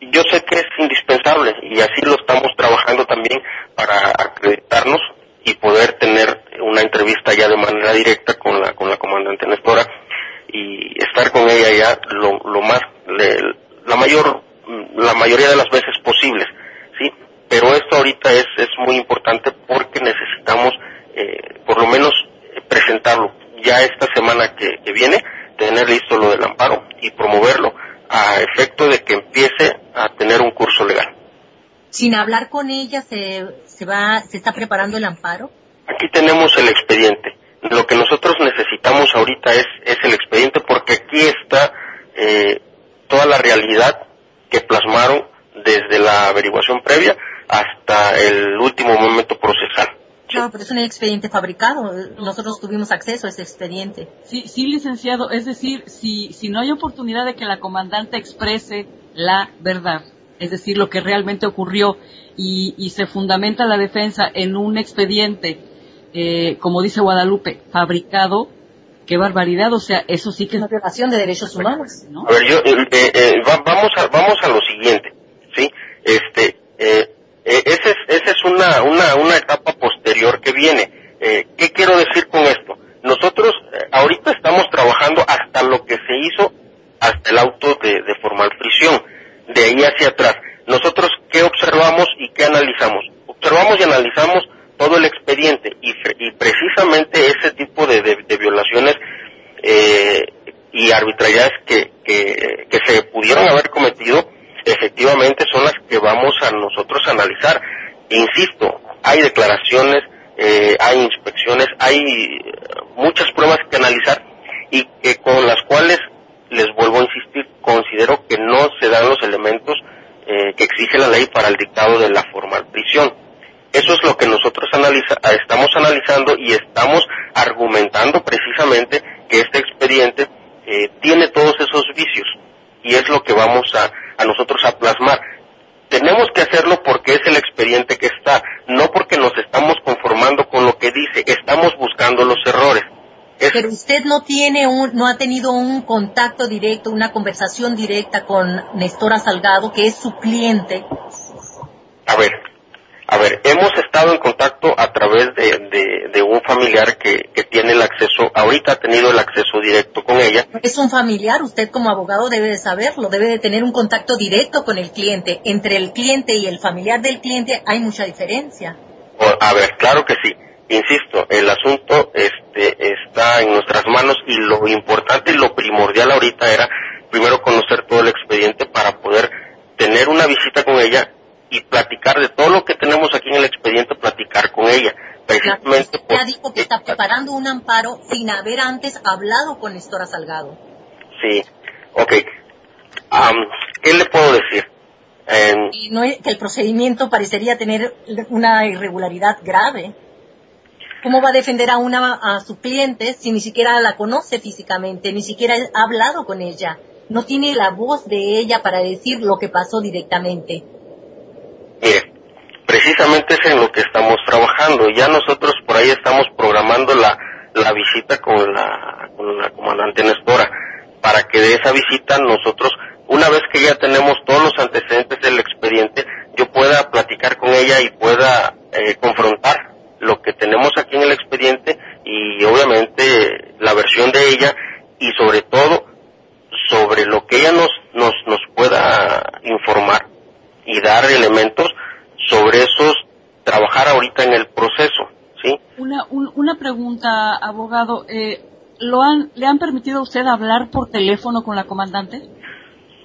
Yo sé que es indispensable y así lo estamos trabajando también para acreditarnos y poder tener una entrevista ya de manera directa con la con la comandante Nestora y estar con ella ya lo, lo más le, la mayor la mayoría de las veces posibles sí pero esto ahorita es es muy importante porque necesitamos eh, por lo menos presentarlo ya esta semana que, que viene, tener listo lo del amparo y promoverlo a efecto de que empiece a tener un curso legal. Sin hablar con ella, se, se va, se está preparando el amparo. Aquí tenemos el expediente. Lo que nosotros necesitamos ahorita es, es el expediente porque aquí está eh, toda la realidad que plasmaron desde la averiguación previa hasta el último momento procesal. Claro, pero es un expediente fabricado. Nosotros tuvimos acceso a ese expediente. Sí, sí, licenciado. Es decir, si, si no hay oportunidad de que la comandante exprese la verdad, es decir, lo que realmente ocurrió, y, y se fundamenta la defensa en un expediente, eh, como dice Guadalupe, fabricado, qué barbaridad. O sea, eso sí que es una violación de derechos humanos. A ver, yo, eh, eh, va- vamos, a, vamos a lo siguiente, ¿sí? Este, eh, eh, esa es, esa es una, una, una etapa posterior que viene. Eh, ¿Qué quiero decir con esto? Nosotros eh, ahorita estamos trabajando hasta lo que se hizo, hasta el auto de, de formal prisión, de ahí hacia atrás. Nosotros, ¿qué observamos y qué analizamos? Observamos y analizamos todo el expediente y, y precisamente ese tipo de, de- de violaciones eh, y arbitrariedades que, que, que se pudieron haber cometido, efectivamente son las que vamos a nosotros analizar. Insisto, hay declaraciones, eh, hay inspecciones, hay eh, muchas pruebas que analizar y que con las cuales, les vuelvo a insistir, considero que no se dan los elementos eh, que exige la ley para el dictado de la formal prisión. Eso es lo que nosotros analiza- estamos analizando y estamos argumentando precisamente que este expediente eh, tiene todos esos vicios y es lo que vamos a, a nosotros a plasmar. Tenemos que hacerlo porque es el expediente que está, no porque nos estamos conformando con lo que dice, estamos buscando los errores. Es- Pero usted no tiene un, no ha tenido un contacto directo, una conversación directa con Nestora Salgado, que es su cliente. A ver, a ver, hemos estado en contacto a través de, de- de un familiar que, que tiene el acceso, ahorita ha tenido el acceso directo con ella. Es un familiar, usted como abogado debe de saberlo, debe de tener un contacto directo con el cliente. Entre el cliente y el familiar del cliente hay mucha diferencia. A ver, claro que sí. Insisto, el asunto este, está en nuestras manos y lo importante y lo primordial ahorita era primero conocer todo el expediente para poder tener una visita con ella y platicar de todo lo que tenemos aquí en el expediente, platicar con ella. Precisamente Ya dijo que está preparando un amparo sin haber antes hablado con Nestora Salgado. Sí, ok. ¿Qué le puedo decir? Em, Y no es- que el procedimiento parecería tener una irregularidad grave. ¿Cómo va a defender a una a su cliente si ni siquiera la conoce físicamente, ni siquiera ha hablado con ella? No tiene la voz de ella para decir lo que pasó directamente. Mire, precisamente es en lo que estamos trabajando. Ya nosotros por ahí estamos programando la, la visita con la, con la comandante Nestora, para que de esa visita nosotros, una vez que ya tenemos todos los antecedentes del expediente, yo pueda platicar con ella y pueda eh, confrontar lo que tenemos aquí en el expediente y obviamente la versión de ella y sobre todo sobre lo que ella nos, nos, nos pueda informar y dar elementos sobre esos, trabajar ahorita en el proceso, ¿sí? Una, un- una pregunta, abogado. Eh, ¿lo han, ¿Le han permitido a usted hablar por teléfono con la comandante?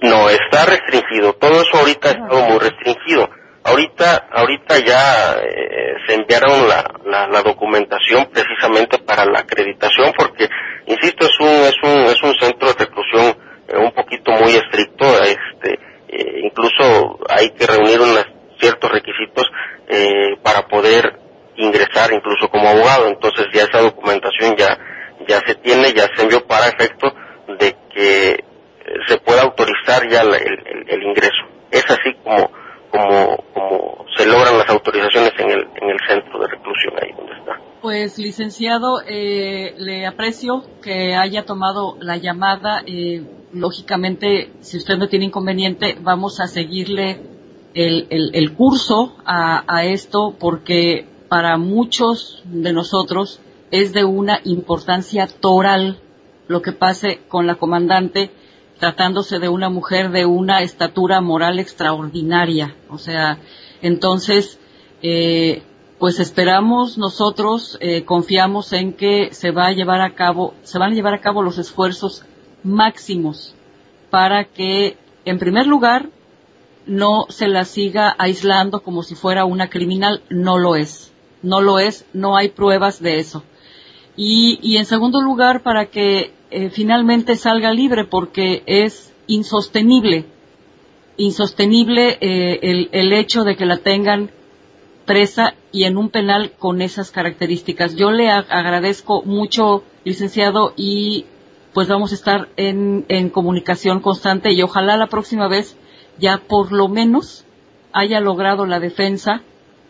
No, está restringido, todo eso ahorita ha estado muy restringido. Ahorita, ahorita ya eh, se enviaron la, la, la documentación precisamente para la acreditación porque, insisto, es un, es un, es un centro de reclusión eh, un poquito muy estricto, este, eh, incluso hay que reunir unos ciertos requisitos eh, para poder ingresar incluso como abogado, entonces ya esa documentación ya, ya se tiene, ya se envió para efecto de que eh, se pueda autorizar ya la- el, el- el ingreso. Es así como, como, como se logran las autorizaciones en el, en el centro de reclusión ahí donde está. Pues, licenciado, eh, le aprecio que haya tomado la llamada. eh, lógicamente, si usted no tiene inconveniente, vamos a seguirle el, el- curso a, a esto porque para muchos de nosotros es de una importancia toral lo que pase con la comandante tratándose de una mujer de una estatura moral extraordinaria. O sea, entonces, eh, pues esperamos nosotros, eh, confiamos en que se va a llevar a cabo, se van a llevar a cabo los esfuerzos máximos para que, en primer lugar, no se la siga aislando como si fuera una criminal, no lo es, no lo es, no hay pruebas de eso. Y, y en segundo lugar, para que eh, finalmente salga libre, porque es insostenible, insostenible eh, el, el hecho de que la tengan presa y en un penal con esas características. Yo le agradezco mucho, licenciado, y pues vamos a estar en, en comunicación constante y ojalá la próxima vez ya por lo menos haya logrado la defensa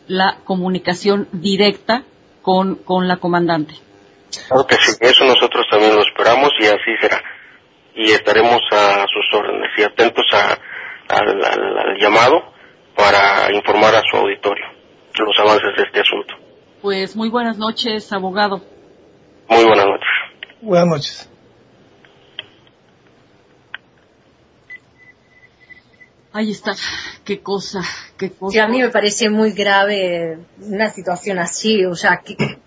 la comunicación directa con, con la comandante. Claro que sí, eso nosotros también lo esperamos y así será. Y estaremos a sus órdenes y atentos a, al, al- al llamado para informar a su auditorio de los avances de este asunto. Pues muy buenas noches, abogado. Muy buenas noches. Buenas noches. Ahí está. Qué cosa, qué cosa. Sí, a mí me parece muy grave una situación así, o sea, que-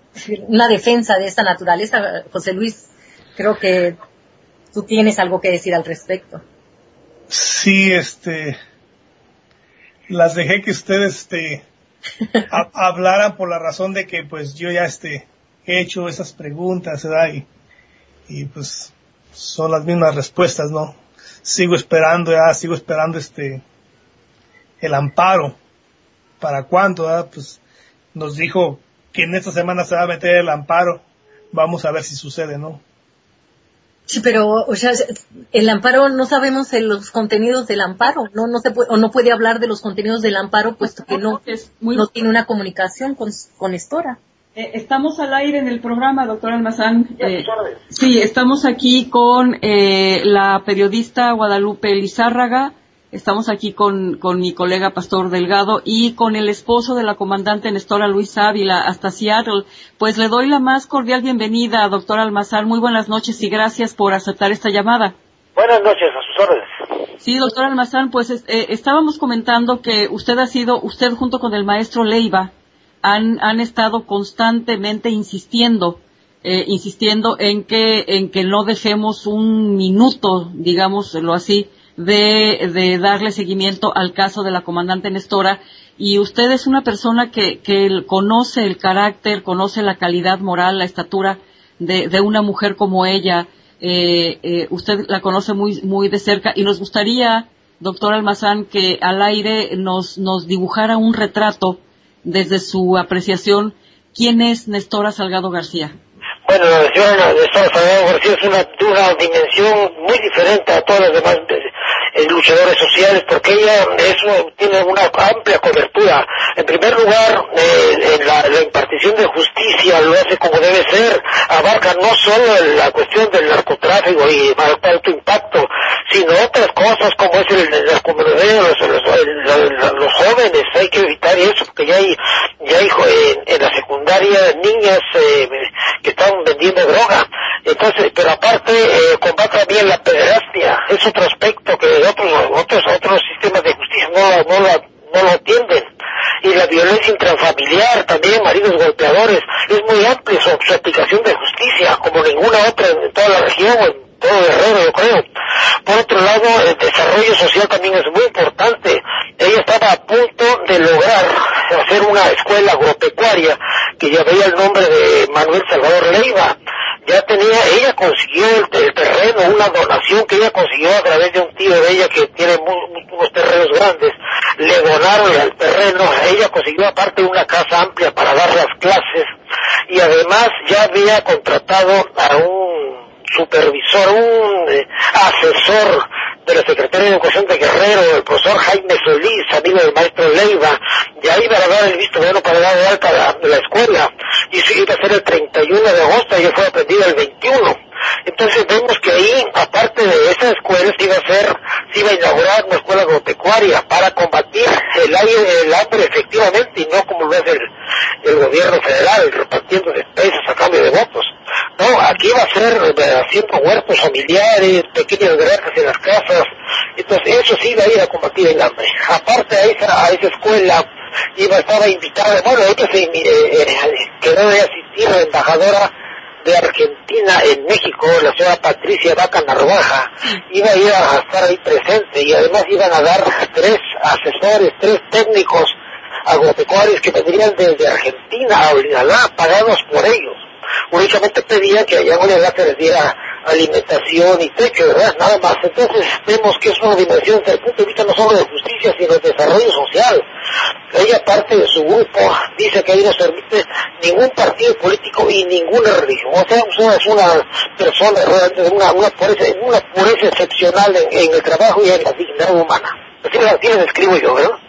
una defensa de esta naturaleza. José Luis, creo que tú tienes algo que decir al respecto. Sí, este, las dejé que ustedes, este, ha- hablaran por la razón de que, pues, yo ya, este, he hecho esas preguntas, ¿verdad? Y, y pues, son las mismas respuestas, ¿no? Sigo esperando, ya, sigo esperando, este, el amparo. ¿Para cuándo, verdad? Pues, nos dijo que en esta semana se va a meter el amparo. Vamos a ver si sucede, ¿no? Sí, pero, o sea, el amparo, no sabemos los contenidos del amparo, no, no se puede, o no puede hablar de los contenidos del amparo, puesto que no, no tiene una comunicación con, con Estora. Eh, estamos al aire en el programa, doctor Almazán. Eh, sí, estamos aquí con eh, la periodista Guadalupe Lizárraga, estamos aquí con, con mi colega Pastor Delgado y con el esposo de la comandante Nestora Luis Ávila hasta Seattle. Pues le doy la más cordial bienvenida, doctor Almazán. Muy buenas noches y gracias por aceptar esta llamada. Buenas noches, a sus órdenes. Sí, doctor Almazán, pues es- eh, estábamos comentando que usted ha sido, usted junto con el maestro Leiva, han, han estado constantemente insistiendo, eh, insistiendo en que, en que no dejemos un minuto, digámoslo así, de, de darle seguimiento al caso de la comandante Nestora. Y usted es una persona que, que conoce el carácter, conoce la calidad moral, la estatura de, de una mujer como ella. Eh, eh, usted la conoce muy, muy de cerca y nos gustaría, doctor Almazán, que al aire nos, nos dibujara un retrato desde su apreciación. ¿Quién es Nestora Salgado García? Bueno, la señora Nestora Salgado García es una, de una dimensión muy diferente a todas las demás eh, luchadores sociales porque ella es una- tiene una amplia cobertura. En primer lugar, eh, en la, la impartición de justicia lo hace como debe ser, abarca no solo la cuestión del narcotráfico y alto impacto, sino otras cosas como es el, el los, los, jóvenes, hay que evitar eso porque ya hay, ya hay en, la secundaria niñas eh, que están vendiendo droga. Entonces, pero aparte eh, combate también la pederastia, es otro aspecto que otros otros otros sistemas de justicia no no la no lo atienden. Y la violencia intrafamiliar, también maridos golpeadores, es muy amplia su, su aplicación de justicia, como ninguna otra en toda la región, en Por otro lado, el desarrollo social también es muy importante. Ella estaba a punto de lograr hacer una escuela agropecuaria que llevaría el nombre de Manuel Salvador Leiva. Ya tenía, ella consiguió el, terreno, una donación que ella consiguió a través de un tío de ella que tiene mu- mu- unos terrenos grandes. Le donaron el terreno, ella consiguió aparte una casa amplia para dar las clases y además ya había contratado a un supervisor, un eh, asesor de la Secretaría de Educación de Guerrero, el profesor Jaime Solís, amigo del maestro Leiva, ya iba a dar el visto bueno para dar de alta la, la escuela, y eso iba a ser el 31 de agosto, y fue aprendida el 21. Entonces vemos que ahí, aparte de esa escuela, se iba a hacer, se iba a inaugurar una escuela agropecuaria para combatir el, aire, el hambre efectivamente, y no como lo es el, el gobierno federal, repartiendo despensas a cambio de votos. No, aquí va a ser eh, haciendo huertos familiares, pequeñas granjas en las casas. Entonces, eso sí va a ir a combatir el hambre. Aparte a esa, a esa escuela, iba, estaba invitada, bueno, ella se, eh, quedó de asistir la embajadora de Argentina en México, la señora Patricia Vaca Narvaja, iba a ir a estar ahí presente y además iban a dar tres asesores, tres técnicos agropecuarios que vendrían desde Argentina a Orinalá, pagados por ellos. Únicamente pedía que allá en se les diera alimentación y techo, ¿verdad? Nada más. Entonces vemos que es una dimensión desde el punto de vista no solo de justicia, sino de desarrollo social. Ella, parte de su grupo, dice que ahí no se permite ningún partido político y ninguna religión. O sea, es una persona realmente una, una, pureza, una pureza excepcional en, el trabajo y en la dignidad humana. Así, así les escribo yo, ¿verdad?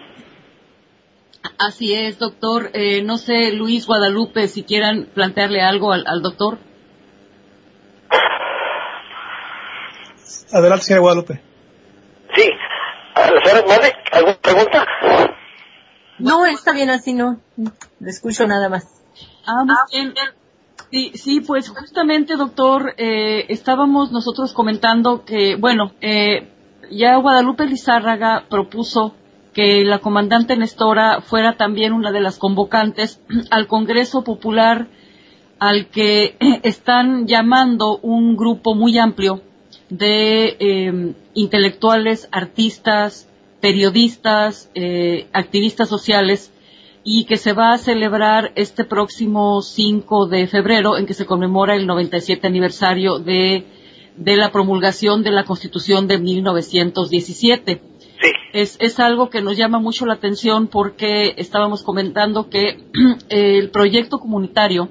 Así es, doctor. Eh, no sé, Luis Guadalupe, si quieran plantearle algo al, doctor. Adelante, señor Guadalupe. Sí. ¿Alguna pregunta? No, está bien así, no. Le escucho nada más. Ah, muy bien. Sí, sí, pues justamente, doctor, eh, estábamos nosotros comentando que, bueno, eh, ya Guadalupe Lizárraga propuso que la comandante Nestora fuera también una de las convocantes al Congreso Popular al que están llamando un grupo muy amplio de em, intelectuales, artistas, periodistas, eh, activistas sociales y que se va a celebrar este próximo 5 de febrero en que se conmemora el 97 aniversario de, de la promulgación de la Constitución de 1917 es, es algo que nos llama mucho la atención porque estábamos comentando que el proyecto comunitario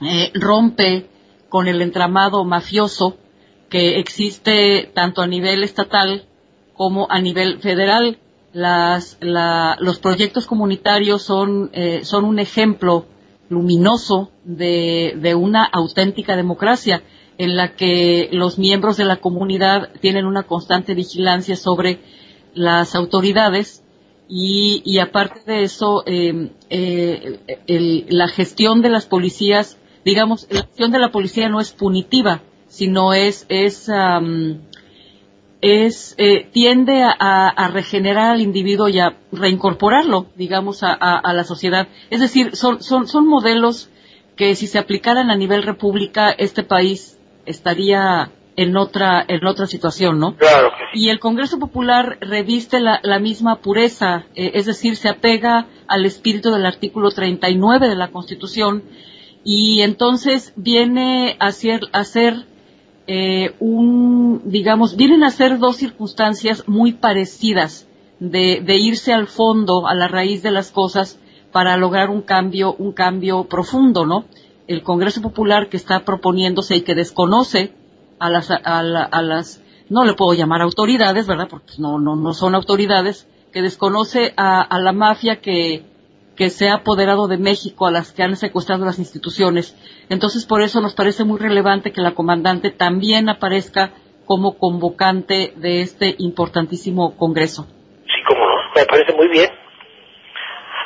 eh, rompe con el entramado mafioso que existe tanto a nivel estatal como a nivel federal. Las, la, los proyectos comunitarios son, eh, son un ejemplo luminoso de, una auténtica democracia en la que los miembros de la comunidad tienen una constante vigilancia sobre las autoridades y, aparte de eso, eh, eh, la gestión de las policías, digamos, la gestión de la policía no es punitiva, sino es, es, es eh, tiende a, regenerar al individuo y a reincorporarlo, digamos, a, a la sociedad. Es decir, son, son, son modelos que si se aplicaran a nivel república, este país estaría en otra, en otra situación, ¿no? Claro. Y el Congreso Popular reviste la, la misma pureza, eh, es decir, se apega al espíritu del artículo 39 de la Constitución y entonces viene a ser, a ser eh, un, digamos, vienen a ser dos circunstancias muy parecidas de, de irse al fondo, a la raíz de las cosas para lograr un cambio, un cambio profundo, ¿no? El Congreso Popular que está proponiéndose y que desconoce a las, a, las, no le puedo llamar autoridades, ¿verdad? Porque no, no, no son autoridades, que desconoce a, a la mafia que, que se ha apoderado de México, a las que han secuestrado las instituciones. Entonces, por eso nos parece muy relevante que la comandante también aparezca como convocante de este importantísimo Congreso. Sí, como no, me parece muy bien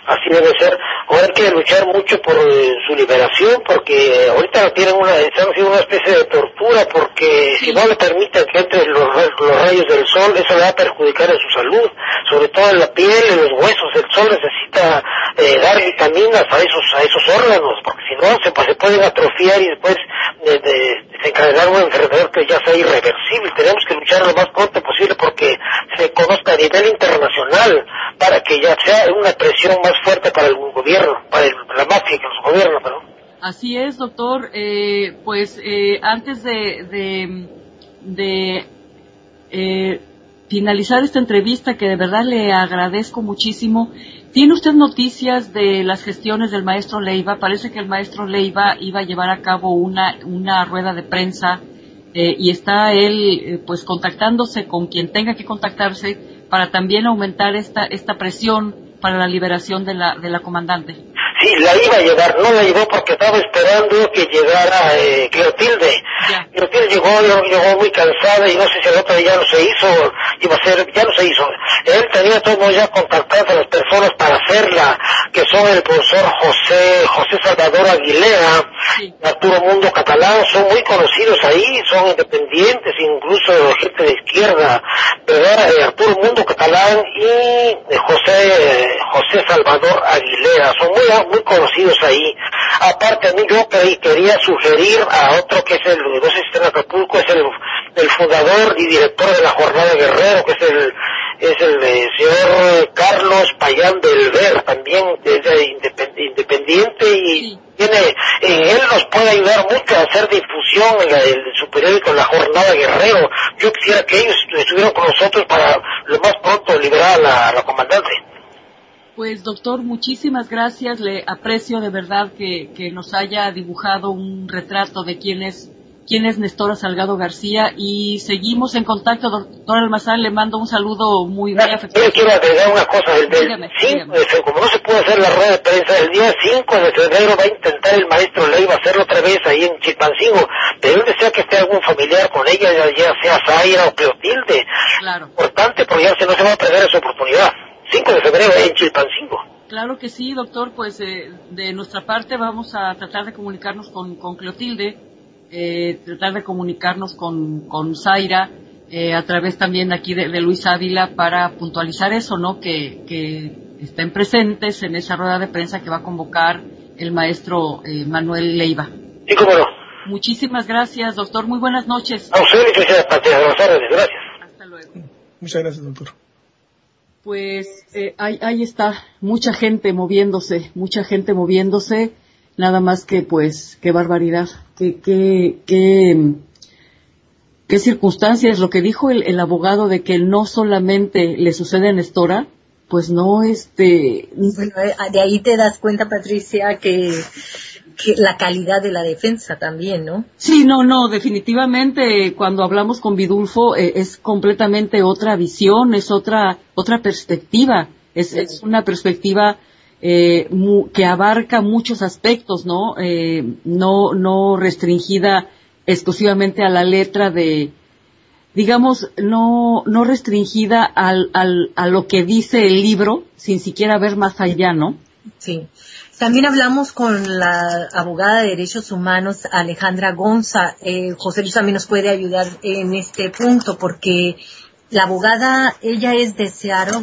así debe ser. Ahora hay que luchar mucho por eh, su liberación, porque ahorita tienen una, están haciendo una especie de tortura, porque si no le permiten que entre los, rayos del sol, eso le va a perjudicar en su salud, sobre todo en la piel, en los huesos. El sol necesita eh, dar vitaminas a esos, a esos órganos, porque si no se, pues, se pueden atrofiar y después de, de, desencadenar una enfermedad que ya sea irreversible. Tenemos que luchar lo más pronto posible porque se conozca a nivel internacional para que ya sea una presión más fuerte para el gobierno, para la mafia que los gobierna, ¿no? Así es, doctor. Eh, pues eh, antes de, de, eh, finalizar esta entrevista, que de verdad le agradezco muchísimo, ¿tiene usted noticias de las gestiones del maestro Leiva? Parece que el maestro Leiva iba a llevar a cabo una, una rueda de prensa y está él pues contactándose con quien tenga que contactarse para también aumentar esta, esta presión para la liberación de la, de la comandante. Sí, la iba a llevar, no la llevó porque estaba esperando que llegara eh, Clotilde. Clotilde llegó, llegó, llegó muy cansada y no sé si el otro día no se hizo, iba a ser, ya no se hizo. Él tenía todo ya contactado a las personas para hacerla, que son el profesor José, José Salvador Aguilera, Arturo Mundo Catalán, son muy conocidos ahí, son independientes, incluso gente de izquierda, ¿verdad? Eh, Arturo Mundo Catalán y José, José Salvador Aguilera, son muy, muy conocidos ahí. Aparte a mí yo que- quería sugerir a otro que es el, no sé si está en Acapulco, es el, el fundador y director de la Jornada Guerrero, que es el, es el eh, señor Carlos Payán del Ver, también es de independ- independiente y tiene, él nos puede ayudar mucho a hacer difusión en, la, en su periódico La Jornada Guerrero. Yo quisiera que ellos estuvieran con nosotros para lo más pronto liberar a la, a la comandante. Pues doctor, muchísimas gracias. Le aprecio de verdad que, que nos haya dibujado un retrato de quién es, quién es Nestora Salgado García y seguimos en contacto. Doctor Almazán, le mando un saludo muy, muy afectuoso. Yo quiero agregar una cosa, el del Dígame, 5 dígame. de febrero, como no se pudo hacer la rueda de prensa, el día 5 de febrero va a intentar el maestro Leiva hacerlo otra vez ahí en Chilpancingo, pero él desea que esté algún familiar con ella, ya, ya sea Zaira o Cleotilde. Claro. Importante porque ya se no se va a perder esa oportunidad. 5 de febrero ahí en Chilpancingo. Claro que sí, doctor. Pues eh, de nuestra parte vamos a tratar de comunicarnos con, con Clotilde, eh, tratar de comunicarnos con, con Zaira, eh, a través también aquí de, de Luis Ávila para puntualizar eso, ¿no? Que, que estén presentes en esa rueda de prensa que va a convocar el maestro eh, Manuel Leiva. Sí, cómo no. Muchísimas gracias, doctor. Muy buenas noches. A usted, licenciada Patricia González, gracias. Hasta luego. Muchas gracias, doctor. Pues eh, ahí, ahí está, mucha gente moviéndose, mucha gente moviéndose, nada más que pues, qué barbaridad, qué, qué, qué, qué circunstancias, lo que dijo el, el abogado de que no solamente le sucede a Nestora, pues no, este, Bueno, eh, de ahí te das cuenta, Patricia, que, que la calidad de la defensa también, ¿no? Sí, no, no, definitivamente cuando hablamos con Vidulfo eh, es completamente otra visión, es otra otra perspectiva, es, es una perspectiva eh, mu- que abarca muchos aspectos, ¿no? Eh, no no restringida exclusivamente a la letra de, digamos, no no restringida al, al a lo que dice el libro, sin siquiera ver más allá, ¿no? Sí. También hablamos con la abogada de derechos humanos Alejandra Gonza. Eh, José Luis también nos puede ayudar en este punto porque la abogada, ella es de Seattle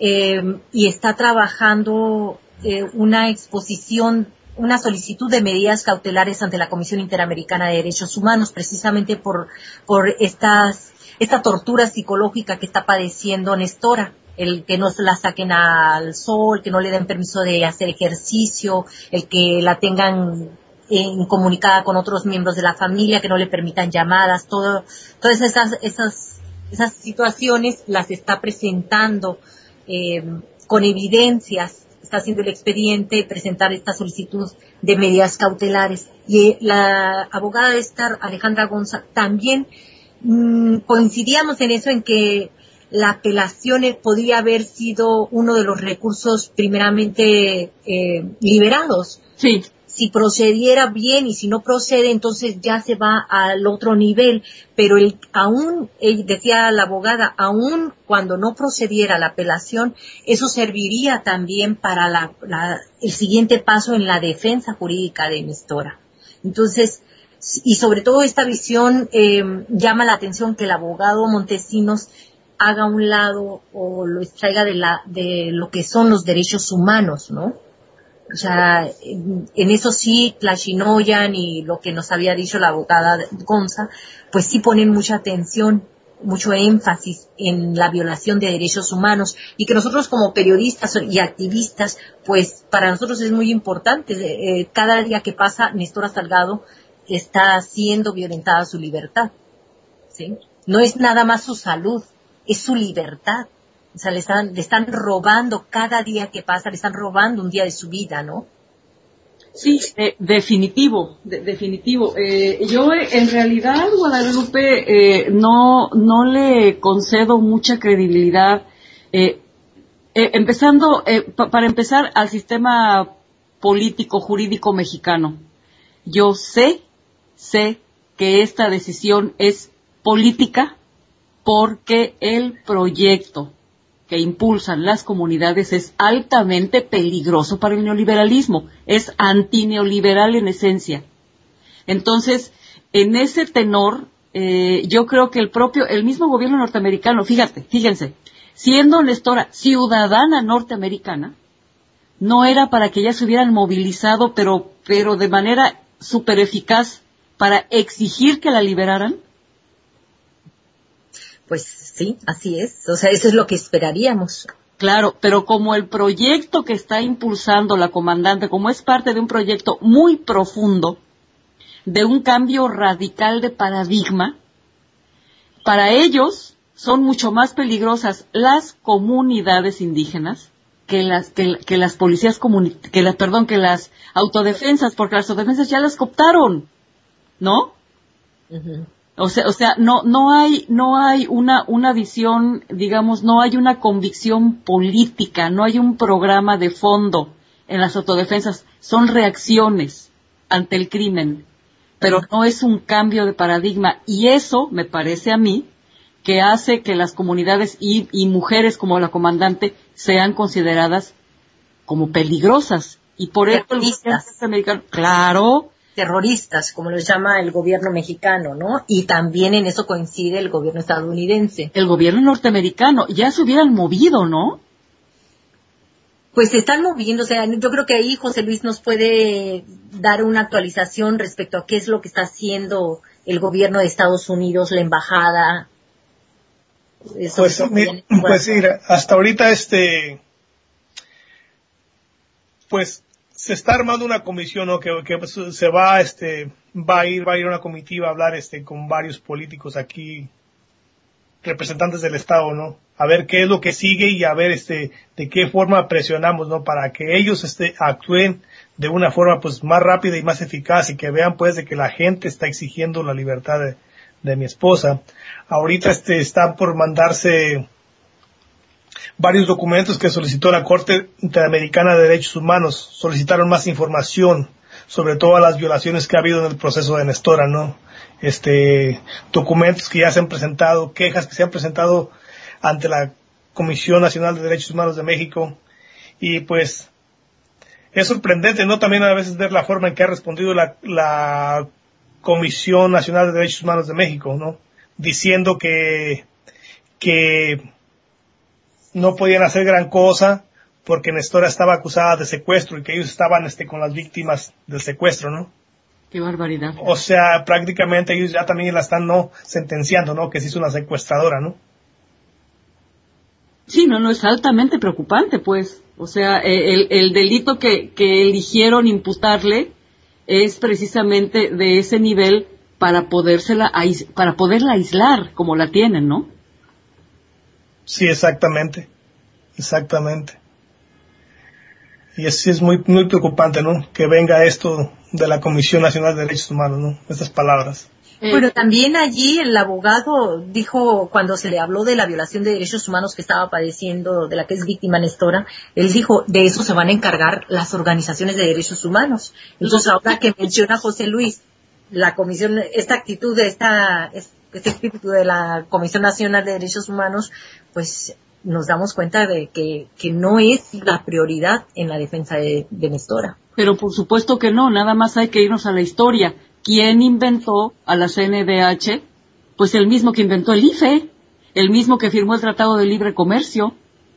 eh, y está trabajando eh, una exposición, una solicitud de medidas cautelares ante la Comisión Interamericana de Derechos Humanos precisamente por, por estas, esta tortura psicológica que está padeciendo Nestora el que no la saquen al sol, que no le den permiso de hacer ejercicio, el que la tengan en, comunicada con otros miembros de la familia, que no le permitan llamadas, todo, todas esas, esas, esas situaciones las está presentando eh, con evidencias, está haciendo el expediente, presentar esta solicitud de medidas cautelares. Y eh, la abogada de estar, Alejandra Gonza, también mm, coincidíamos en eso, en que la apelación eh, podría haber sido uno de los recursos primeramente eh, liberados. Sí. Si procediera bien y si no procede, entonces ya se va al otro nivel. Pero el, aún, eh, decía la abogada, aún cuando no procediera la apelación, eso serviría también para la, la- el siguiente paso en la defensa jurídica de Nestora. Entonces, y sobre todo esta visión eh, llama la atención que el abogado Montesinos haga un lado o lo extraiga de la de lo que son los derechos humanos, ¿no? O sea, en, eso sí, Tlashinoyan y lo que nos había dicho la abogada Gonza, pues sí ponen mucha atención, mucho énfasis en la violación de derechos humanos y que nosotros como periodistas y activistas, pues para nosotros es muy importante. Eh, cada día que pasa, Néstor Salgado está siendo violentada su libertad. ¿sí? No es nada más su salud, es su libertad. O sea, le están, le están robando cada día que pasa, le están robando un día de su vida, ¿no? Sí, eh, definitivo, de- definitivo. Eh, yo en realidad, Guadalupe, eh, no, no le concedo mucha credibilidad, eh, eh, empezando, pa- para empezar, al sistema político jurídico mexicano. Yo sé, sé que esta decisión es política porque el proyecto que impulsan las comunidades es altamente peligroso para el neoliberalismo, es antineoliberal en esencia. Entonces, en ese tenor, eh, yo creo que el propio, el mismo gobierno norteamericano, fíjate, fíjense, siendo Nestora ciudadana norteamericana, no era para que ya se hubieran movilizado, pero, pero de manera súper eficaz para exigir que la liberaran. Pues sí, así es. O sea, eso es lo que esperaríamos. Claro, pero como el proyecto que está impulsando la comandante, como es parte de un proyecto muy profundo, de un cambio radical de paradigma, para ellos son mucho más peligrosas las comunidades indígenas que las que, las policías que las perdón que las autodefensas porque las autodefensas ya las cooptaron no o sea o sea no no hay no hay una una visión digamos no hay una convicción política no hay un programa de fondo en las autodefensas. Son reacciones ante el crimen pero no es un cambio de paradigma. Y eso me parece a mí que hace que las comunidades y, mujeres como la comandante sean consideradas como peligrosas. Y por eso el americano, claro, terroristas, como lo llama el gobierno mexicano, ¿no? Y también en eso coincide el gobierno estadounidense. El gobierno norteamericano ya se hubieran movido, ¿no? pues se están moviendo, o sea, yo creo que ahí José Luis nos puede dar una actualización respecto a qué es lo que está haciendo el gobierno de Estados Unidos, la embajada. pues, pues hasta ahorita este, pues se está armando una comisión, ¿no? Que, que se va, este, va a ir, va a ir una comitiva a hablar, este, con varios políticos aquí representantes del Estado, ¿no? A ver qué es lo que sigue y a ver este de qué forma presionamos, ¿no? Para que ellos este actúen de una forma pues más rápida y más eficaz y que vean pues de que la gente está exigiendo la libertad de, de mi esposa. Ahorita este están por mandarse varios documentos que solicitó la Corte Interamericana de Derechos Humanos. Solicitaron más información sobre todas las violaciones que ha habido en el proceso de Nestora, ¿no? este, documentos que ya se han presentado, quejas que se han presentado ante la Comisión Nacional de Derechos Humanos de México. Y pues es sorprendente, ¿no? También a veces ver la forma en que ha respondido la, Comisión Nacional de Derechos Humanos de México, ¿no? Diciendo que, que no podían hacer gran cosa porque Nestora estaba acusada de secuestro y que ellos estaban este, con las víctimas del secuestro, ¿no? Qué barbaridad. O sea, prácticamente ellos ya también la están no sentenciando, ¿no? Que se hizo una secuestradora, ¿no? Sí, no, no, es altamente preocupante, pues. O sea, eh, el, el delito que, que eligieron imputarle es precisamente de ese nivel para podérsela para poderla aislar como la tienen, ¿no? Sí, exactamente. Exactamente. Y así es muy, muy preocupante, ¿no? Que venga esto de la Comisión Nacional de Derechos Humanos, ¿no? Estas palabras. Pero también allí el abogado dijo, cuando se le habló de la violación de derechos humanos que estaba padeciendo, de la que es víctima Nestora, él dijo, de eso se van a encargar las organizaciones de derechos humanos. Entonces, ahora que menciona José Luis, la comisión, esta actitud de esta, este espíritu de la Comisión Nacional de Derechos Humanos, pues nos damos cuenta de que, que no es la prioridad en la defensa de, de Nestora. Pero por supuesto que no, nada más hay que irnos a la historia. ¿Quién inventó a la CNDH? Pues el mismo que inventó el IFE, el mismo que firmó el Tratado de Libre Comercio.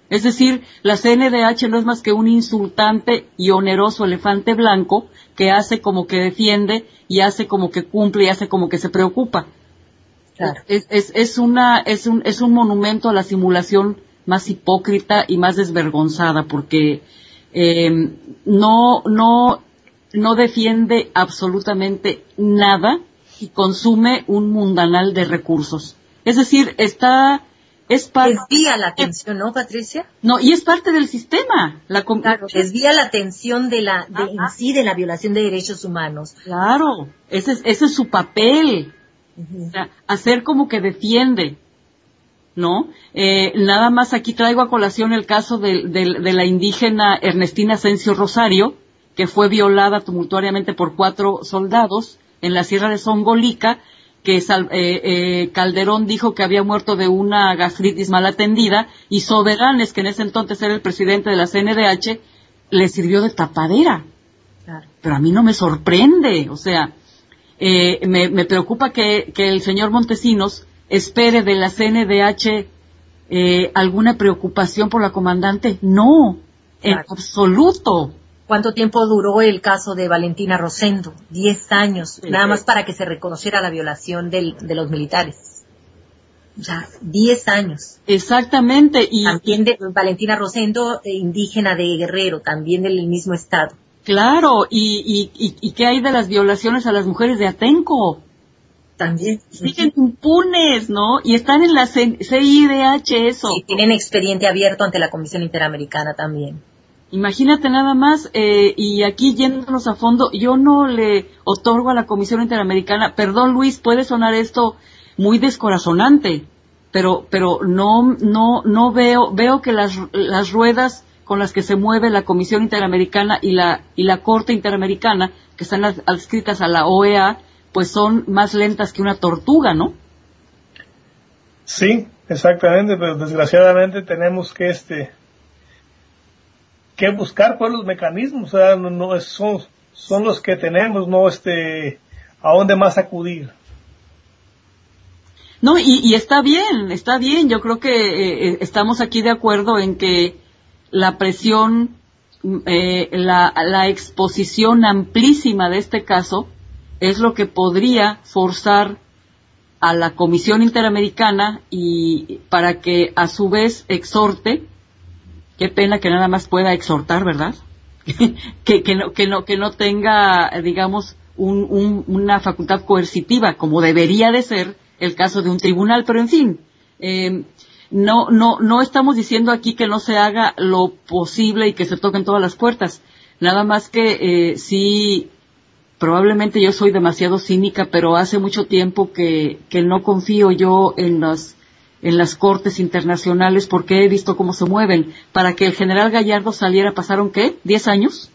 Es decir, la CNDH no es más que un insultante y oneroso elefante blanco que hace como que defiende y hace como que cumple y hace como que se preocupa. Claro. Es, es, es, una, es, un, es un monumento a la simulación más hipócrita y más desvergonzada porque eh, no, no, no defiende absolutamente nada y consume un mundanal de recursos. Es decir, está, es parte. Desvía la atención, ¿no, Patricia? No, y es parte del sistema. La claro, desvía la atención de la, de, en sí de la violación de derechos humanos. Claro, ese es, ese es su papel. Hacer como que defiende. ¿no? Eh, nada más aquí traigo a colación el caso de, la indígena Ernestina Asensio Rosario, que fue violada tumultuariamente por cuatro soldados en la sierra de Songolica, que eh, eh, Calderón dijo que había muerto de una gastritis mal atendida y Soberanes, que en ese entonces era el presidente de la CNDH, le sirvió de tapadera. Pero a mí no me sorprende, o sea, eh, me, preocupa que, el señor Montesinos espere de la CNDH alguna preocupación por la comandante. No, en absoluto. ¿Cuánto tiempo duró el caso de Valentina Rosendo? Diez años, nada más para que se reconociera la violación de los militares. Ya, diez años. Exactamente. Y también de Valentina Rosendo, eh, indígena de Guerrero, también del mismo estado. Claro, y, y, y, qué hay de las violaciones a las mujeres de Atenco? También. Siguen impunes, ¿no? Y están en la CIDH eso. Y tienen expediente abierto ante la Comisión Interamericana también. Imagínate nada más, eh, y aquí yéndonos a fondo, yo no le otorgo a la Comisión Interamericana, perdón Luis, puede sonar esto muy descorazonante, pero, pero no, no, no veo, veo que las, las ruedas con las que se mueve la Comisión Interamericana y la, y la Corte Interamericana, que están adscritas a la OEA, pues son más lentas que una tortuga, ¿no? Sí, exactamente, pero desgraciadamente tenemos que este que buscar pues los mecanismos, o sea, no, son, son los que tenemos, no este, a dónde más acudir. No, y, está bien, está bien. Yo creo que eh, eh, estamos aquí de acuerdo en que la presión, eh, la, la exposición amplísima de este caso es lo que podría forzar a la Comisión Interamericana y para que a su vez exhorte Qué pena que nada más pueda exhortar, ¿verdad? que, que, no, que, no, que no tenga, digamos, una facultad coercitiva, como debería de ser el caso de un tribunal, pero en fin, eh, no, no, no estamos diciendo aquí que no se haga lo posible y que se toquen todas las puertas. Nada más que eh, sí, probablemente yo soy demasiado cínica, pero hace mucho tiempo que, que no confío yo en las en las cortes internacionales porque he visto cómo se mueven. Para que el general Gallardo saliera pasaron qué? ¿Diez años?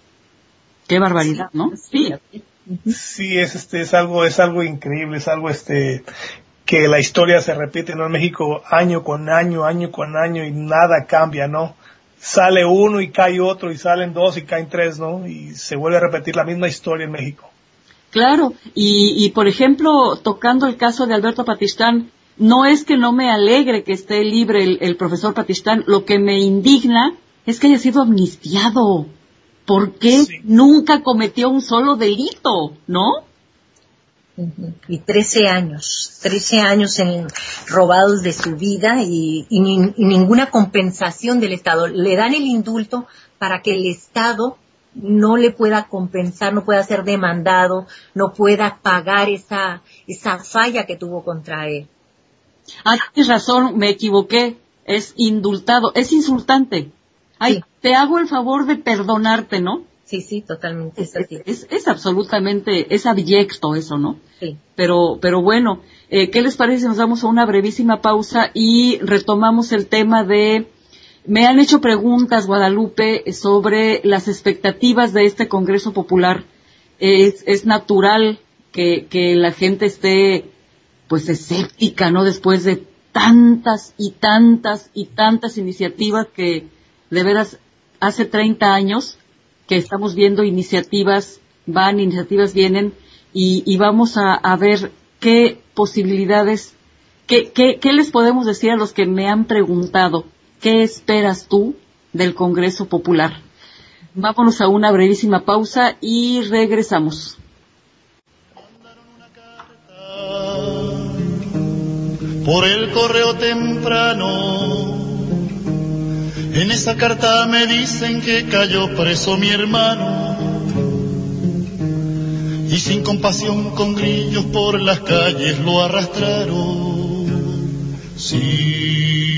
Qué barbaridad, ¿no? Sí. Sí, es este, es algo, es algo increíble, es algo este, que la historia se repite ¿no? en México año con año, año con año y nada cambia, ¿no? Sale uno y cae otro y salen dos y caen tres, ¿no? Y se vuelve a repetir la misma historia en México. Claro, y, y por ejemplo, tocando el caso de Alberto Patistán, no es que no me alegre que esté libre el, profesor Patistán, lo que me indigna es que haya sido amnistiado. ¿Por qué nunca cometió un solo delito, no? Y 13 años, 13 años en, robados de su vida y, ninguna compensación del Estado. Le dan el indulto para que el Estado no le pueda compensar, no pueda ser demandado, no pueda pagar esa, esa falla que tuvo contra él. Ah, tienes razón, me equivoqué. Es indultado, es insultante. Ay, te hago el favor de perdonarte, ¿no? Sí, sí, totalmente. Es, es, absolutamente, es abyecto eso, ¿no? Sí. Pero, pero bueno, eh, ¿qué les parece si nos damos a una brevísima pausa y retomamos el tema de, me han hecho preguntas, Guadalupe, sobre las expectativas de este Congreso Popular. Es, es natural que, que la gente esté pues escéptica, ¿no? Después de tantas y tantas y tantas iniciativas que de veras hace 30 años que estamos viendo iniciativas van, iniciativas vienen y, vamos a, ver qué posibilidades, qué, qué les podemos decir a los que me han preguntado, ¿qué esperas tú del Congreso Popular? Vámonos a una brevísima pausa y regresamos. por el correo temprano. En esa carta me dicen que cayó preso mi hermano. Y sin compasión con grillos por las calles lo arrastraron. Sí.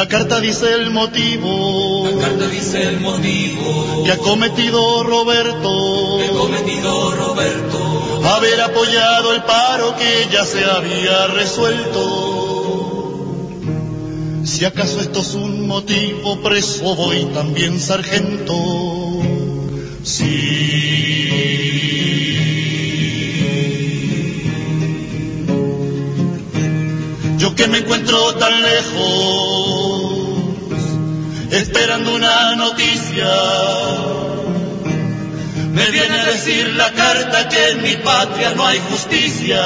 La carta dice el motivo. La carta dice el motivo. Que ha cometido Roberto. Que ha cometido Roberto. Haber apoyado el paro que ya se había resuelto. Si acaso esto es un motivo, preso voy también sargento. Sí. Yo que me encuentro tan lejos, esperando una noticia, me viene a decir la carta que en mi patria no hay justicia.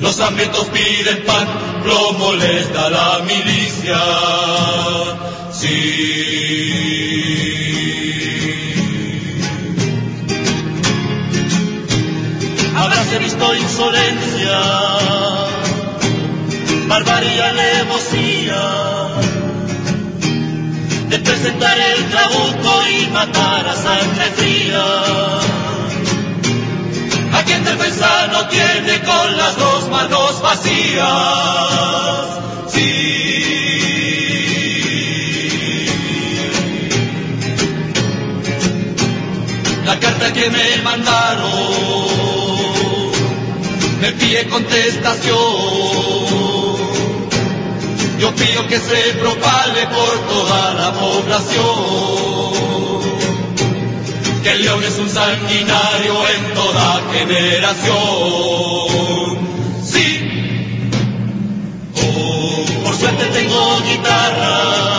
Los hambrientos piden pan, plomo les da la milicia. Sí. Habráse visto insolencia, barbarie, alevosía, de presentar el trabuco y matar a sangre fría. A quien defensa no tiene con las dos manos vacías. Sí. La carta que me mandaron me pide contestación. Yo pido que se propague por toda la población. Que el león es un sanguinario en toda generación. Sí, oh, por suerte tengo guitarra,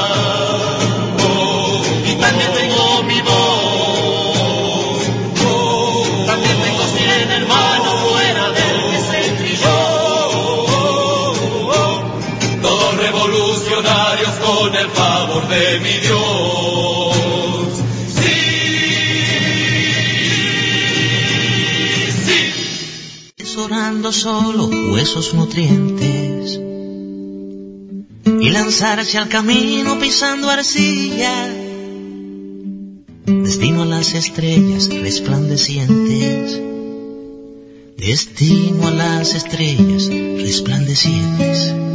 orando solo huesos nutrientes y lanzarse al camino pisando arcilla, destino a las estrellas resplandecientes, destino a las estrellas resplandecientes.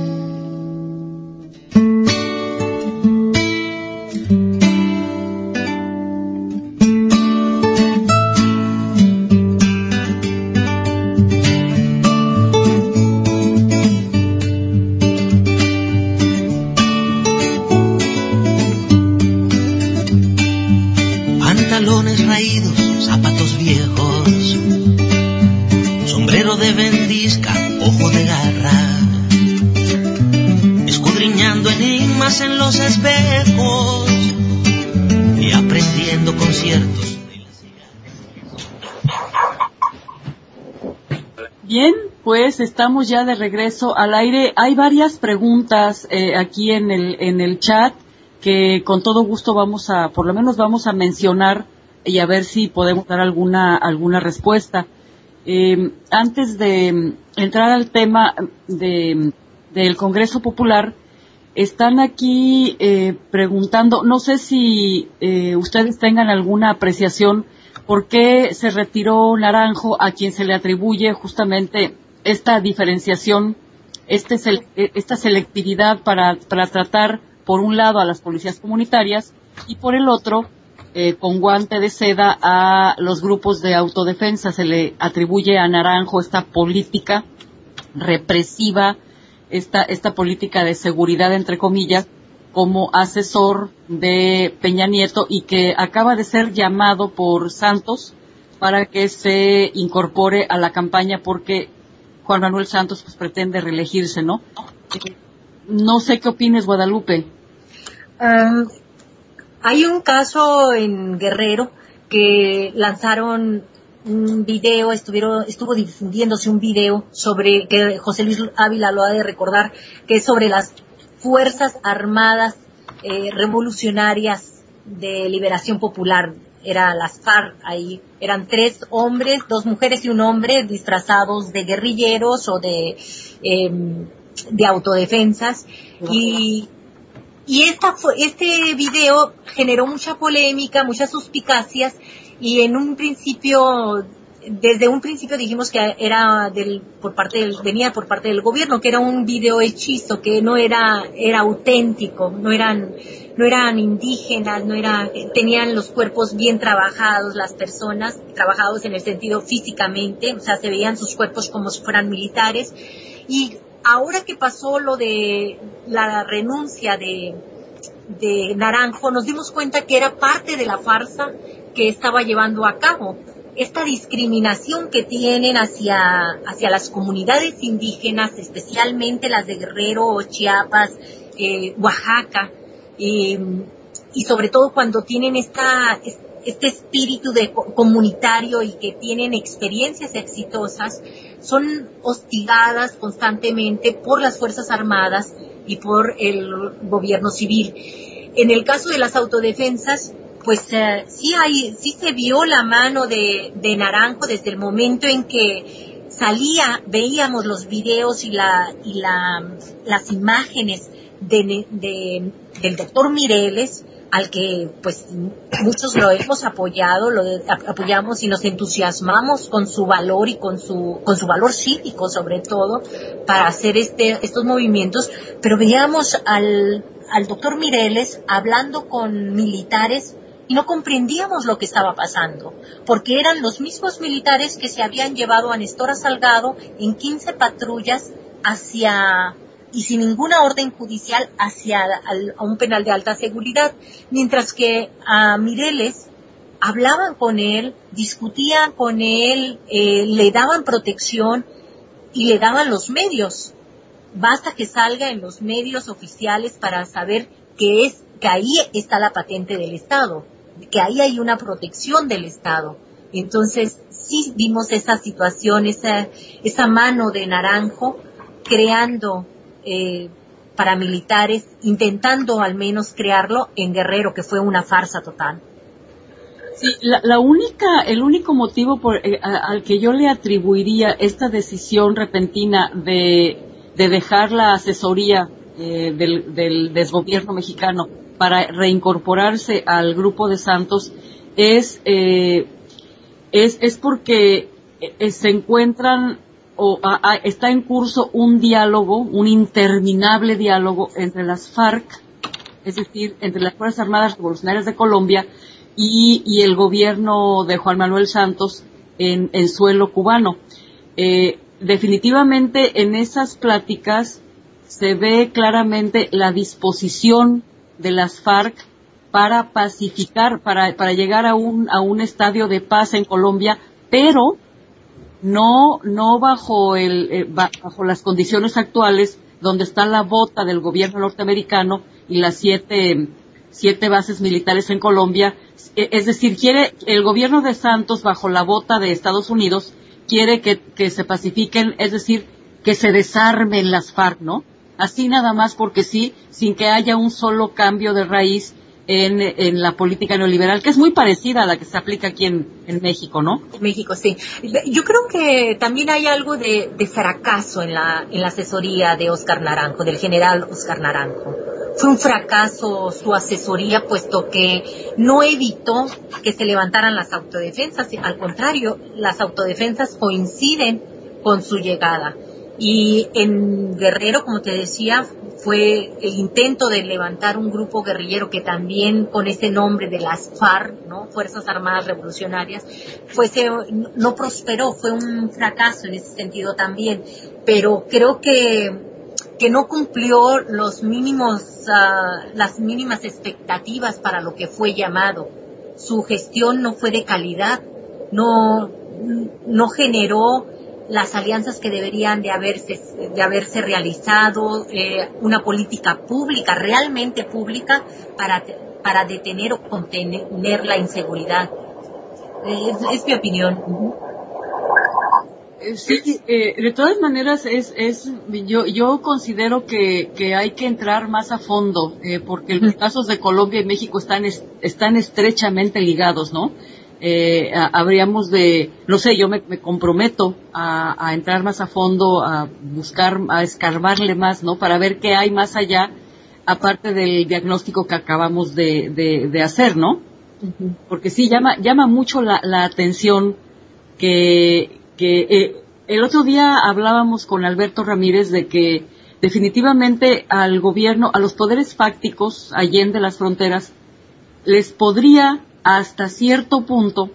Estamos ya de regreso al aire. Hay varias preguntas eh, aquí en el, en el chat que con todo gusto vamos a, por lo menos vamos a mencionar y a ver si podemos dar alguna, alguna respuesta. Eh, antes de entrar al tema de, del Congreso Popular, están aquí eh, preguntando, no sé si eh, ustedes tengan alguna apreciación por qué se retiró Naranjo a quien se le atribuye justamente esta diferenciación, este eh, esta selectividad para, para tratar por un lado a las policías comunitarias y por el otro eh, con guante de seda a los grupos de autodefensa. Se le atribuye a Naranjo esta política represiva, esta, esta política de seguridad, entre comillas, como asesor de Peña Nieto y que acaba de ser llamado por Santos para que se incorpore a la campaña porque Juan Manuel Santos pues pretende reelegirse, ¿no? No sé qué opines, Guadalupe. Um, hay un caso en Guerrero que lanzaron un video, estuvieron, estuvo difundiéndose un video sobre, que José Luis Ávila lo ha de recordar, que es sobre las Fuerzas Armadas eh, Revolucionarias de Liberación Popular. Era las FARC, ahí eran tres hombres, dos mujeres y un hombre disfrazados de guerrilleros o de, em, de autodefensas. Y y esta este video generó mucha polémica, muchas suspicacias y en un principio, desde un principio dijimos que era del, por parte del, venía por parte del gobierno, que era un video hechizo, que no era, era auténtico, no eran, no eran indígenas, no era, tenían los cuerpos bien trabajados, las personas, trabajados en el sentido físicamente, o sea, se veían sus cuerpos como si fueran militares y ahora que pasó lo de la renuncia de, de Naranjo, nos dimos cuenta que era parte de la farsa que estaba llevando a cabo. Esta discriminación que tienen hacia, hacia las comunidades indígenas, especialmente las de Guerrero, Chiapas, eh, Oaxaca, y sobre todo cuando tienen esta, este espíritu de comunitario y que tienen experiencias exitosas, son hostigadas constantemente por las Fuerzas Armadas y por el gobierno civil. En el caso de las autodefensas, pues eh, sí hay, sí se vio la mano de, Naranjo desde el momento en que salía, veíamos los videos y la, y la, las imágenes de, del doctor Mireles, al que pues muchos lo hemos apoyado, lo apoyamos y nos entusiasmamos con su valor y con su con su valor cívico sobre todo para hacer este estos movimientos, pero veíamos al doctor Mireles hablando con militares y no comprendíamos lo que estaba pasando, porque eran los mismos militares que se habían llevado a Nestora Salgado en 15 patrullas hacia y sin ninguna orden judicial hacia a un penal de alta seguridad, mientras que a Mireles hablaban con él, discutían con él, eh, le daban protección y le daban los medios. Basta que salga en los medios oficiales para saber que es que ahí está la patente del Estado, que ahí hay una protección del Estado. Entonces, sí vimos esa situación, esa, esa mano de naranjo creando eh, paramilitares, intentando al menos crearlo en Guerrero, que fue una farsa total. Sí, la, única, el único motivo por, eh, al que yo le atribuiría esta decisión repentina de, dejar la asesoría eh, del, desgobierno mexicano para reincorporarse al grupo de Santos es, es, es porque se encuentran o está en curso un diálogo, un interminable diálogo entre las FARC, es decir, entre las Fuerzas Armadas Revolucionarias de Colombia y, el gobierno de Juan Manuel Santos en, el suelo cubano. Eh, definitivamente en esas pláticas se ve claramente la disposición de las FARC para pacificar, para, para llegar a un, a un estadio de paz en Colombia, pero no, no bajo, el, eh, bajo las condiciones actuales donde está la bota del gobierno norteamericano y las siete, siete bases militares en Colombia. E, es decir, quiere el gobierno de Santos bajo la bota de Estados Unidos quiere que, que se pacifiquen, es decir, que se desarmen las FARC, ¿no? Así nada más porque sí, sin que haya un solo cambio de raíz en, la política neoliberal, que es muy parecida a la que se aplica aquí en, México, ¿no? México, sí. Yo creo que también hay algo de, fracaso en la, en la asesoría de Oscar Naranjo, del general Oscar Naranjo. Fue un fracaso su asesoría, puesto que no evitó que se levantaran las autodefensas, al contrario, las autodefensas coinciden con su llegada. Y en Guerrero, como te decía, fue el intento de levantar un grupo guerrillero que también con ese nombre de las FARC, ¿no? Fuerzas Armadas Revolucionarias, fuese, no prosperó, fue un fracaso en ese sentido también, pero creo que que no cumplió los mínimos, uh, las mínimas expectativas para lo que fue llamado. Su gestión no fue de calidad, no, no generó las alianzas que deberían de haberse, de haberse realizado, eh, una política pública, realmente pública, para, para detener o contener la inseguridad. Es, mi opinión. Eh, sí, eh, de todas maneras es, es yo, yo considero que, que hay que entrar más a fondo porque los casos de Colombia y México están, están estrechamente ligados, ¿no? Eh, habríamos de, no sé, yo me, comprometo a, entrar más a fondo, a buscar, a escarbarle más, ¿no? Para ver qué hay más allá, aparte del diagnóstico que acabamos de, de, hacer, ¿no? Porque sí, llama, llama mucho la, la atención que, que eh, el otro día hablábamos con Alberto Ramírez de que definitivamente al gobierno, a los poderes fácticos allende las fronteras, les podría hasta cierto punto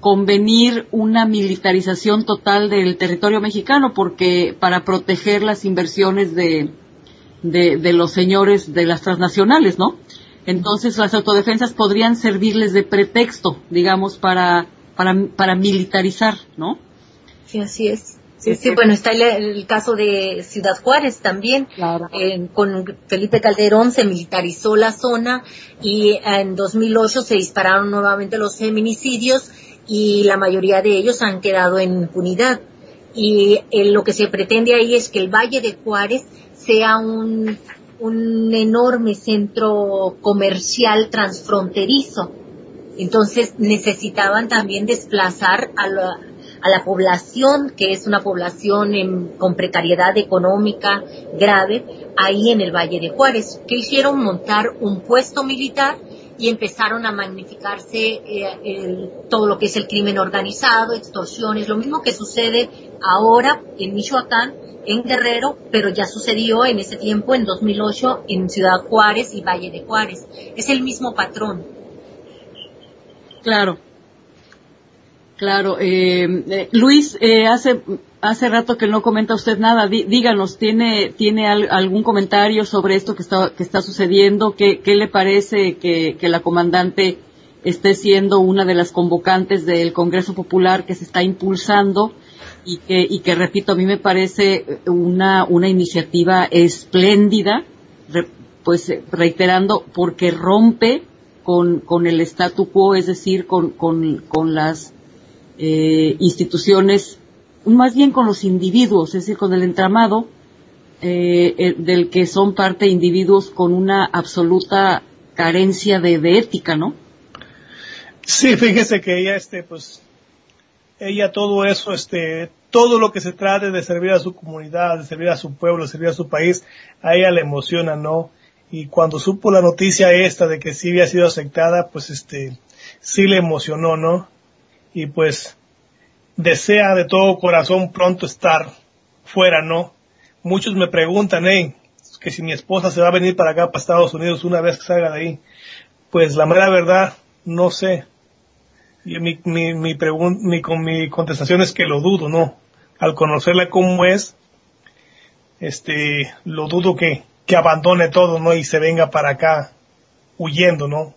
convenir una militarización total del territorio mexicano porque para proteger las inversiones de, de, los señores de las transnacionales, ¿no? Entonces las autodefensas podrían servirles de pretexto, digamos, para, para, para militarizar, ¿no? Sí, así es. Sí, sí, bueno, está el, caso de Ciudad Juárez también. con Felipe Calderón se militarizó la zona y en 2008 se dispararon nuevamente los feminicidios y la mayoría de ellos han quedado en impunidad. Y eh, lo que se pretende ahí es que el Valle de Juárez sea un, un enorme centro comercial transfronterizo. Entonces necesitaban también desplazar a la, a la población, que es una población con precariedad económica grave, ahí en el Valle de Juárez, que hicieron montar un puesto militar y empezaron a magnificarse eh, todo lo que es el crimen organizado, extorsiones, lo mismo que sucede ahora en Michoacán, en Guerrero, pero ya sucedió en ese tiempo, en 2008, en Ciudad Juárez y Valle de Juárez. Es el mismo patrón. Claro. Claro, eh, eh, Luis, eh, hace hace rato que no comenta usted nada. díganos, ¿tiene tiene algún comentario sobre esto que está que está sucediendo? ¿Qué, qué le parece que, la comandante esté siendo una de las convocantes del Congreso Popular que se está impulsando y que y que repito a mí me parece una una iniciativa espléndida, pues reiterando porque rompe con, con el statu quo, es decir, con, con, con las eh, instituciones, más bien con los individuos, es decir, con el entramado eh, eh, del que son parte individuos con una absoluta carencia de, ética, ¿no? Sí, fíjese que ella, este, pues, ella todo eso, este, todo lo que se trate de servir a su comunidad, de servir a su pueblo, de servir a su país, a ella le emociona, ¿no? Y cuando supo la noticia esta de que sí había sido aceptada, pues este, sí le emocionó, ¿no? Y pues desea de todo corazón pronto estar fuera, ¿no? Muchos me preguntan, hey, que si mi esposa se va a venir para acá, para Estados Unidos, una vez que salga de ahí. Pues la mera verdad, no sé. Y mi, mi, mi, mi, con mi contestación es que lo dudo, ¿no? Al conocerla como es, este, lo dudo que, que abandone todo, ¿no? Y se venga para acá huyendo, ¿no?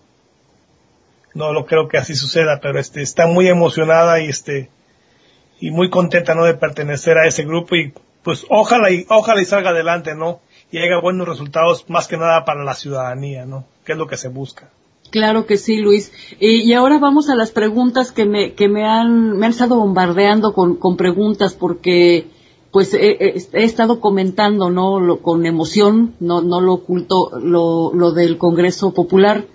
No lo creo que así suceda, pero este, está muy emocionada y este, y muy contenta, ¿no? De pertenecer a ese grupo y pues ojalá y, ojalá y salga adelante, ¿no? Y haya buenos resultados más que nada para la ciudadanía, ¿no? Que es lo que se busca. Claro que sí, Luis. Y, ahora vamos a las preguntas que me, que me han, me han estado bombardeando con, con preguntas porque, pues he, estado comentando, ¿no? Lo, con emoción, no, no lo oculto, lo, lo del Congreso Popular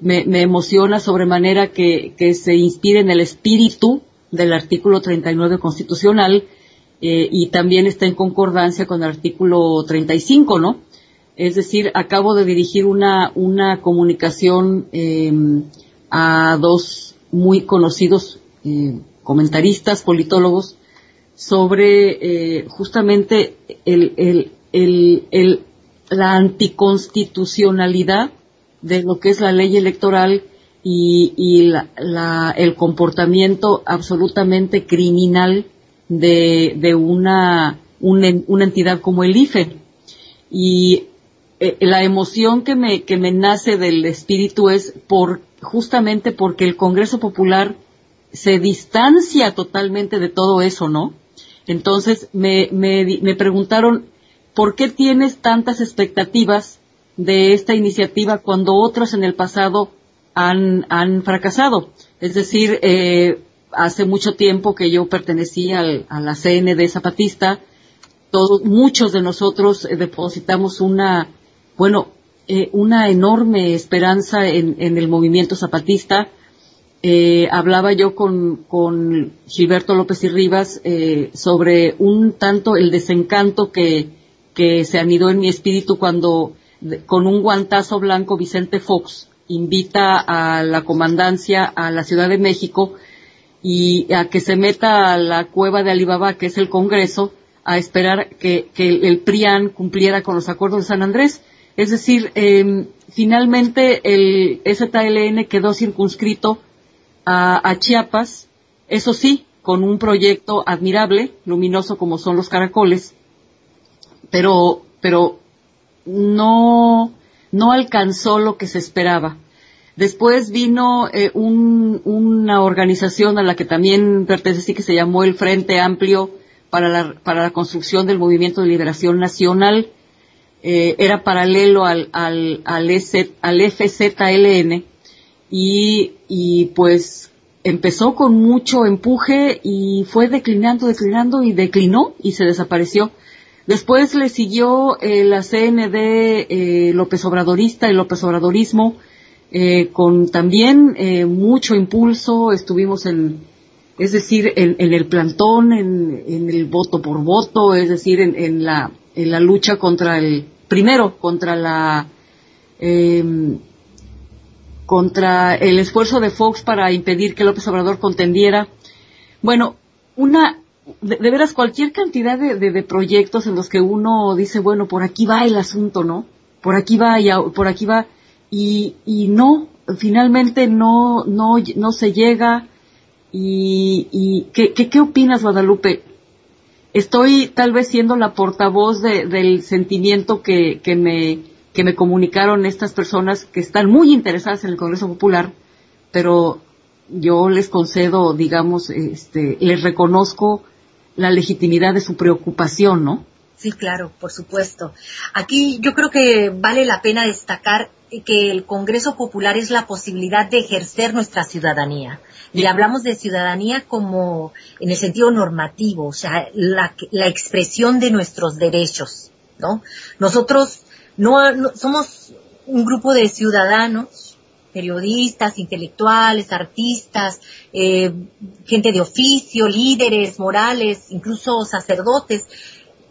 me, emociona sobremanera que, que se inspire en el espíritu del artículo 39 constitucional eh, y también está en concordancia con el artículo 35, ¿no? Es decir, acabo de dirigir una, una comunicación em, a dos muy conocidos eh, comentaristas, politólogos, sobre eh, justamente el, el, el, la anticonstitucionalidad de lo que es la ley electoral y, el comportamiento absolutamente criminal de, una, una, entidad como el IFE. Y eh, la emoción que me, que me nace del espíritu es por, justamente porque el Congreso Popular se distancia totalmente de todo eso, ¿no? Entonces me, me, me preguntaron, ¿por qué tienes tantas expectativas de esta iniciativa cuando otros en el pasado han, han fracasado. Es decir, eh, hace mucho tiempo que yo pertenecía a la CND Zapatista, todos, muchos de nosotros eh, depositamos una, bueno, eh, una enorme esperanza en, en, el movimiento zapatista. Eh, hablaba yo con, con, Gilberto López y Rivas eh, sobre un tanto el desencanto que, que se anidó en mi espíritu cuando con un guantazo blanco Vicente Fox invita a la comandancia a la Ciudad de México y a que se meta a la cueva de Alibaba, que es el Congreso, a esperar que, el PRIAN cumpliera con los acuerdos de San Andrés. Es decir, em, finalmente el STLN quedó circunscrito a, Chiapas Eso sí, con un proyecto admirable, luminoso como son los caracoles, pero, pero no, no alcanzó lo que se esperaba. Después vino eh, un, una organización a la que también pertenecí que se llamó el Frente Amplio para la, para la construcción del Movimiento de Liberación Nacional. Eh, era paralelo al, al, al, EZ, al FZLN y pues empezó con mucho empuje y fue declinando, declinando y declinó y se desapareció. Después le siguió eh, la CND eh, López Obradorista y López Obradorismo eh, con también eh, mucho impulso. Estuvimos en, es decir, en, en el plantón, en, el voto por voto, es decir, en, en, la, en la lucha contra el, primero, contra la, eh, contra el esfuerzo de Fox para impedir que López Obrador contendiera. Bueno, una, de, veras, cualquier cantidad de, de, proyectos en los que uno dice, bueno, por aquí va el asunto, ¿no? Por aquí va, y por aquí va, y, y no, finalmente no, no, no se llega. Y, y ¿qué, qué, qué opinas, Guadalupe? Estoy tal vez siendo la portavoz de, del sentimiento que, que me, que me comunicaron estas personas que están muy interesadas en el Congreso Popular, pero yo les concedo, digamos, este, les reconozco la legitimidad de su preocupación, ¿no? Sí, claro, por supuesto. Aquí yo creo que vale la pena destacar que el Congreso Popular es la posibilidad de ejercer nuestra ciudadanía. Y hablamos de ciudadanía como en el sentido normativo, o sea, la, la expresión de nuestros derechos, ¿no? Nosotros no, no, somos un grupo de ciudadanos, periodistas, intelectuales, artistas, eh, gente de oficio, líderes morales, incluso sacerdotes,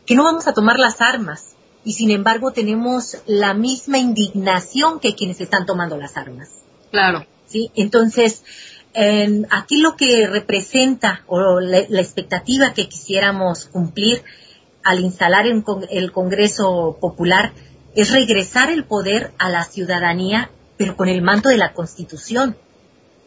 que no vamos a tomar las armas y sin embargo tenemos la misma indignación que quienes están tomando las armas. Claro. Sí, entonces eh, aquí lo que representa o la, la, expectativa que quisiéramos cumplir al instalar el, el Congreso Popular es regresar el poder a la ciudadanía, pero con el manto de la Constitución.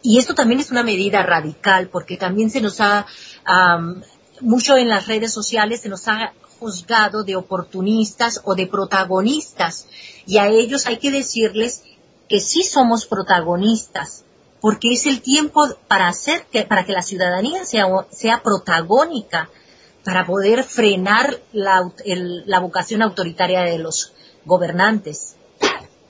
Y esto también es una medida radical, porque también se nos ha, um, mucho en las redes sociales se nos ha juzgado de oportunistas o de protagonistas. Y a ellos hay que decirles que sí somos protagonistas, porque es el tiempo para hacer que, para que la ciudadanía sea, sea protagónica, para poder frenar la, el, la vocación autoritaria de los gobernantes.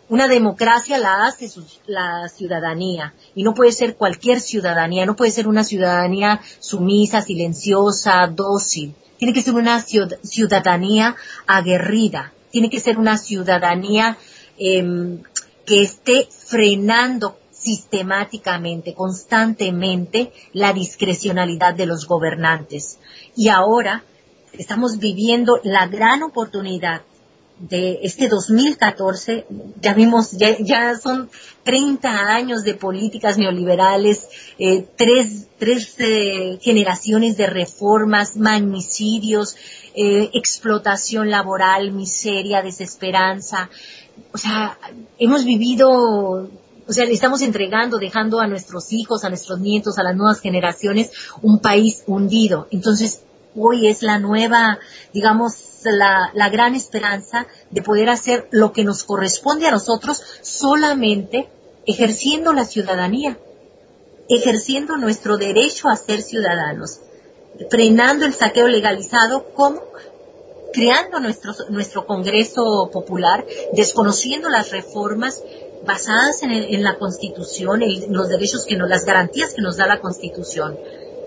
Una democracia la hace la ciudadanía y no puede ser cualquier ciudadanía, no puede ser una ciudadanía sumisa, silenciosa, dócil. Tiene que ser una ciudadanía aguerrida, tiene que ser una ciudadanía eh, que esté frenando sistemáticamente, constantemente la discrecionalidad de los gobernantes. Y ahora estamos viviendo la gran oportunidad de este 2014, ya vimos, ya, ya son 30 años de políticas neoliberales, eh, tres, tres eh, generaciones de reformas, magnicidios, eh, explotación laboral, miseria, desesperanza. O sea, hemos vivido, o sea, le estamos entregando, dejando a nuestros hijos, a nuestros nietos, a las nuevas generaciones, un país hundido. Entonces, hoy es la nueva, digamos, la, la, gran esperanza de poder hacer lo que nos corresponde a nosotros solamente ejerciendo la ciudadanía, ejerciendo nuestro derecho a ser ciudadanos, frenando el saqueo legalizado como creando nuestro, nuestro Congreso Popular, desconociendo las reformas basadas en, la Constitución, en los derechos que nos, las garantías que nos da la Constitución.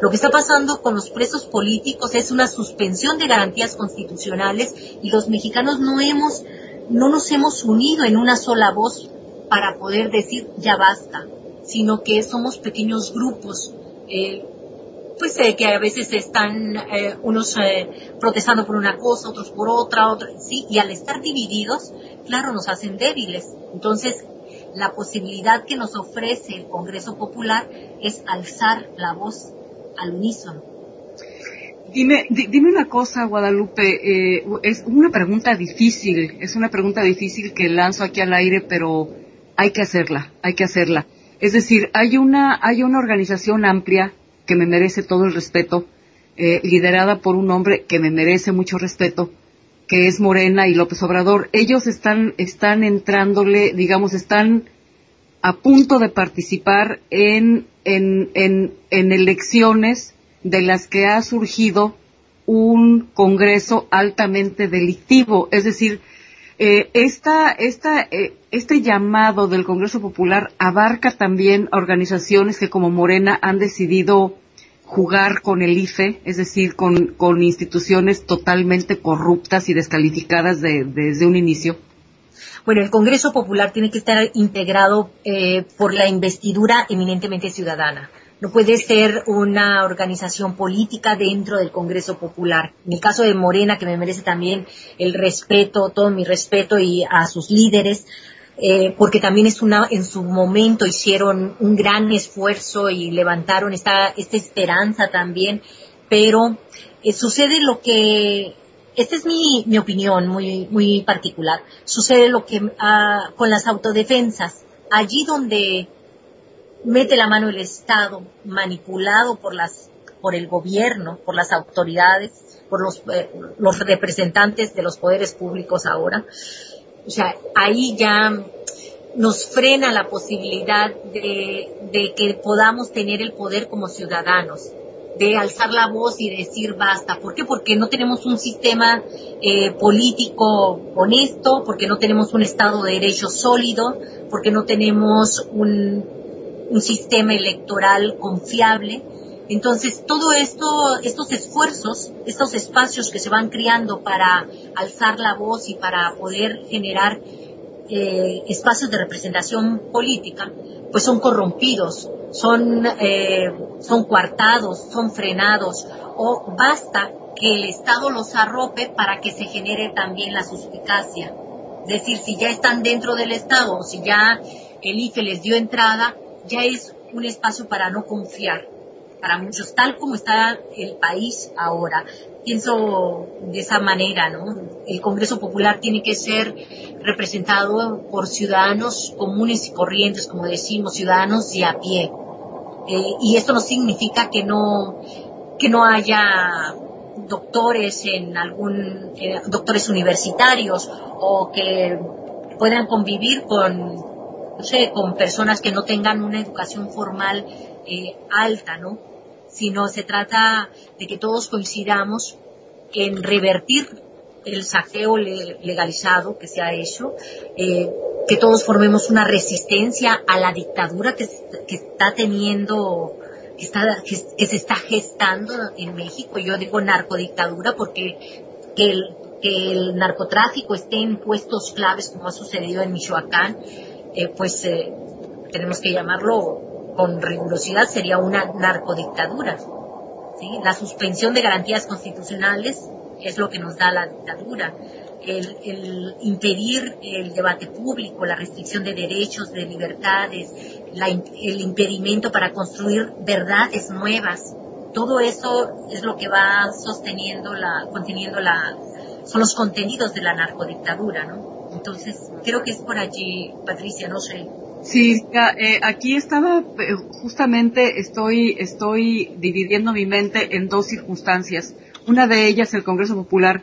Lo que está pasando con los presos políticos es una suspensión de garantías constitucionales y los mexicanos no hemos, no nos hemos unido en una sola voz para poder decir ya basta, sino que somos pequeños grupos, eh, pues eh, que a veces están eh, unos eh, protestando por una cosa, otros por otra, otra, sí, y al estar divididos, claro, nos hacen débiles. Entonces, la posibilidad que nos ofrece el Congreso Popular es alzar la voz al. Dime, dime una cosa, Guadalupe, eh, es una pregunta difícil, es una pregunta difícil que lanzo aquí al aire, pero hay que hacerla, hay que hacerla. Es decir, hay una, hay una organización amplia que me merece todo el respeto, eh, liderada por un hombre que me merece mucho respeto, que es Morena y López Obrador. Ellos están, están entrándole, digamos, están a punto de participar en, en, en, en elecciones de las que ha surgido un Congreso altamente delictivo. Es decir, eh, esta, esta, eh, este llamado del Congreso Popular abarca también organizaciones que como Morena han decidido jugar con el IFE, es decir, con, con instituciones totalmente corruptas y descalificadas de- desde un inicio. Bueno, el Congreso Popular tiene que estar integrado eh, por la investidura eminentemente ciudadana. No puede ser una organización política dentro del Congreso Popular. En el caso de Morena, que me merece también el respeto, todo mi respeto y a sus líderes, eh, porque también es una, en su momento hicieron un gran esfuerzo y levantaron esta, esta esperanza también, pero eh, sucede lo que, esta es mi, mi opinión muy, muy particular, sucede lo que ah, con las autodefensas, allí donde mete la mano el Estado, manipulado por las por el gobierno, por las autoridades, por los, eh, los representantes de los poderes públicos ahora. O sea, ahí ya nos frena la posibilidad de, de que podamos tener el poder como ciudadanos, de alzar la voz y decir basta. ¿Por qué? Porque no tenemos un sistema eh, político honesto, porque no tenemos un Estado de Derecho sólido, porque no tenemos un, sistema electoral confiable. Entonces, todo esto, estos esfuerzos, estos espacios que se van creando para alzar la voz y para poder generar eh, espacios de representación política, pues son corrompidos, son, eh, son coartados, son frenados, o basta que el Estado los arrope para que se genere también la suspicacia. Es decir, si ya están dentro del Estado, si ya el IFE les dio entrada, ya es un espacio para no confiar, para muchos, tal como está el país ahora. Pienso de esa manera, ¿no? El Congreso Popular tiene que ser representado por ciudadanos comunes y corrientes, como decimos, ciudadanos de a pie. Eh, y esto no significa que no, que no haya doctores en algún, eh, doctores universitarios o que puedan convivir con, no sé, con personas que no tengan una educación formal eh, alta, ¿no? Sino se trata de que todos coincidamos en revertir el saqueo le- legalizado que se ha hecho, eh, que todos formemos una resistencia a la dictadura que, está teniendo, que, está, que se está gestando en México. Yo digo narcodictadura porque que el, que el narcotráfico esté en puestos claves como ha sucedido en Michoacán, eh, pues eh, tenemos que llamarlo con rigurosidad, sería una narcodictadura. La suspensión de garantías constitucionales es lo que nos da la dictadura. El, el impedir el debate público, la restricción de derechos, de libertades, el impedimento para construir verdades nuevas. Todo eso es lo que va sosteniendo la, conteniendo la, son los contenidos de la narcodictadura, ¿no? Entonces, creo que es por allí, Patricia, no sé. Sí, eh, aquí estaba, eh, justamente estoy, estoy dividiendo mi mente en dos circunstancias. Una de ellas, el Congreso Popular,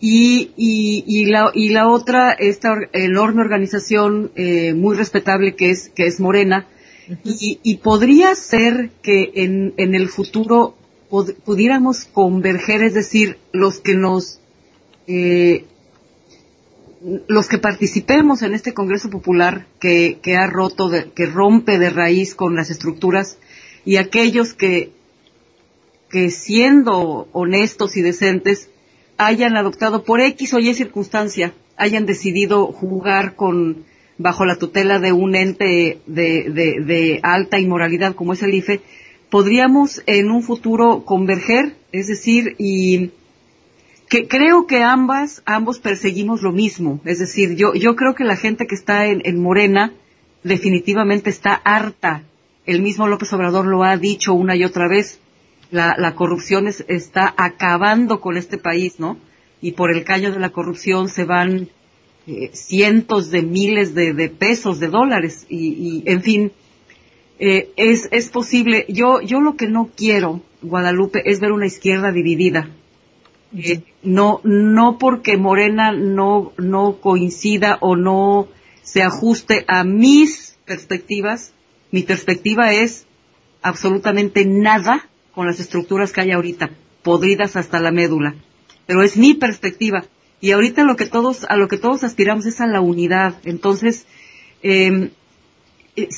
y, y, y, la, y la otra, esta or- enorme organización eh, muy respetable que es, que es Morena. Y, y podría ser que en, en el futuro pod- pudiéramos converger, es decir, los que nos eh, los que participemos en este Congreso Popular que, que ha roto, de- que rompe de raíz con las estructuras y aquellos que, que siendo honestos y decentes hayan adoptado por X o Y circunstancia, hayan decidido jugar con, bajo la tutela de un ente de, de, de alta inmoralidad como es el IFE, podríamos en un futuro converger, es decir, y que creo que ambas, ambos perseguimos lo mismo. Es decir, yo, yo creo que la gente que está en, en Morena definitivamente está harta. El mismo López Obrador lo ha dicho una y otra vez. La, la corrupción es- está acabando con este país, ¿no? Y por el caño de la corrupción se van eh, cientos de miles de, de pesos, de dólares. Y, y, en fin, Eh, es, es posible. Yo, yo lo que no quiero, Guadalupe, es ver una izquierda dividida. Eh, no, no porque Morena no, no coincida o no se ajuste a mis perspectivas. Mi perspectiva es absolutamente nada con las estructuras que hay ahorita, podridas hasta la médula. Pero es mi perspectiva. Y ahorita lo que todos, a lo que todos aspiramos es a la unidad. Entonces, eh,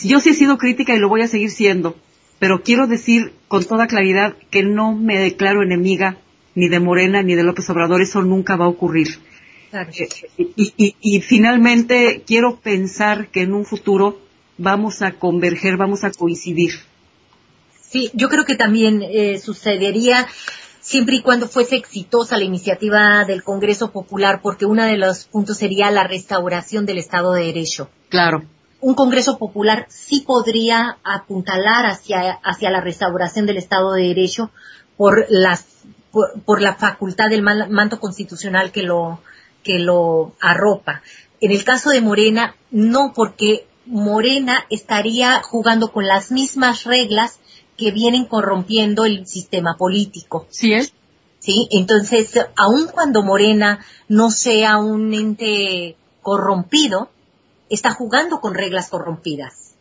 yo sí he sido crítica y lo voy a seguir siendo, pero quiero decir con toda claridad que no me declaro enemiga ni de Morena ni de López Obrador, eso nunca va a ocurrir. Y, y, y, finalmente quiero pensar que en un futuro vamos a converger, vamos a coincidir. Sí, yo creo que también eh, sucedería siempre y cuando fuese exitosa la iniciativa del Congreso Popular, porque uno de los puntos sería la restauración del Estado de Derecho. Claro. Un Congreso Popular sí podría apuntalar hacia, hacia la restauración del Estado de Derecho por las por, por la facultad del manto constitucional que lo que lo arropa. En el caso de Morena, no, porque Morena estaría jugando con las mismas reglas que vienen corrompiendo el sistema político. Sí es. Sí, entonces, aun cuando Morena no sea un ente corrompido, está jugando con reglas corrompidas.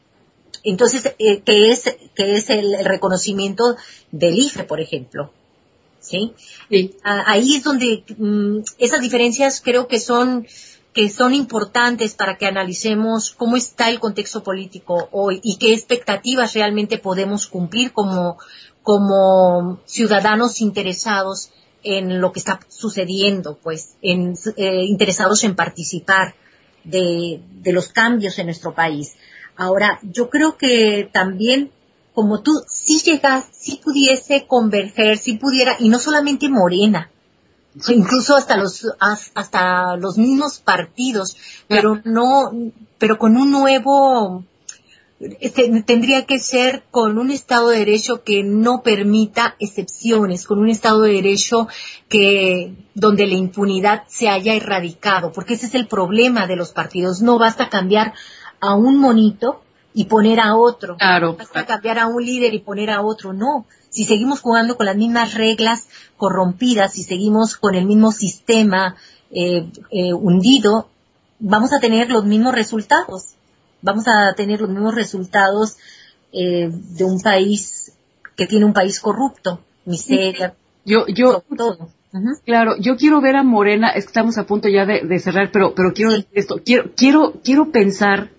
Entonces, eh, que es, que es el, el, reconocimiento del IFE, por ejemplo. ¿Sí? Ah, ahí es donde mm, esas diferencias creo que son que son importantes para que analicemos cómo está el contexto político hoy y qué expectativas realmente podemos cumplir como, como ciudadanos interesados en lo que está sucediendo, pues, en, eh, interesados en participar de, de los cambios en nuestro país. Ahora, yo creo que también como tú, si llegas, si pudiese converger, si pudiera, y no solamente Morena, incluso hasta los hasta los mismos partidos pero no pero con un nuevo este, tendría que ser con un Estado de Derecho que no permita excepciones, con un Estado de Derecho que donde la impunidad se haya erradicado, porque ese es el problema de los partidos. No basta cambiar a un monito y poner a otro. Claro. Basta cambiar a un líder y poner a otro. No. Si seguimos jugando con las mismas reglas corrompidas, si seguimos con el mismo sistema eh, eh, hundido, vamos a tener los mismos resultados. Vamos a tener los mismos resultados eh, de un país que tiene un país corrupto, miseria, yo, yo, todo. Uh -huh. Claro, yo quiero ver a Morena, estamos a punto ya de, de cerrar, pero, pero quiero decir esto, quiero, quiero, quiero pensar,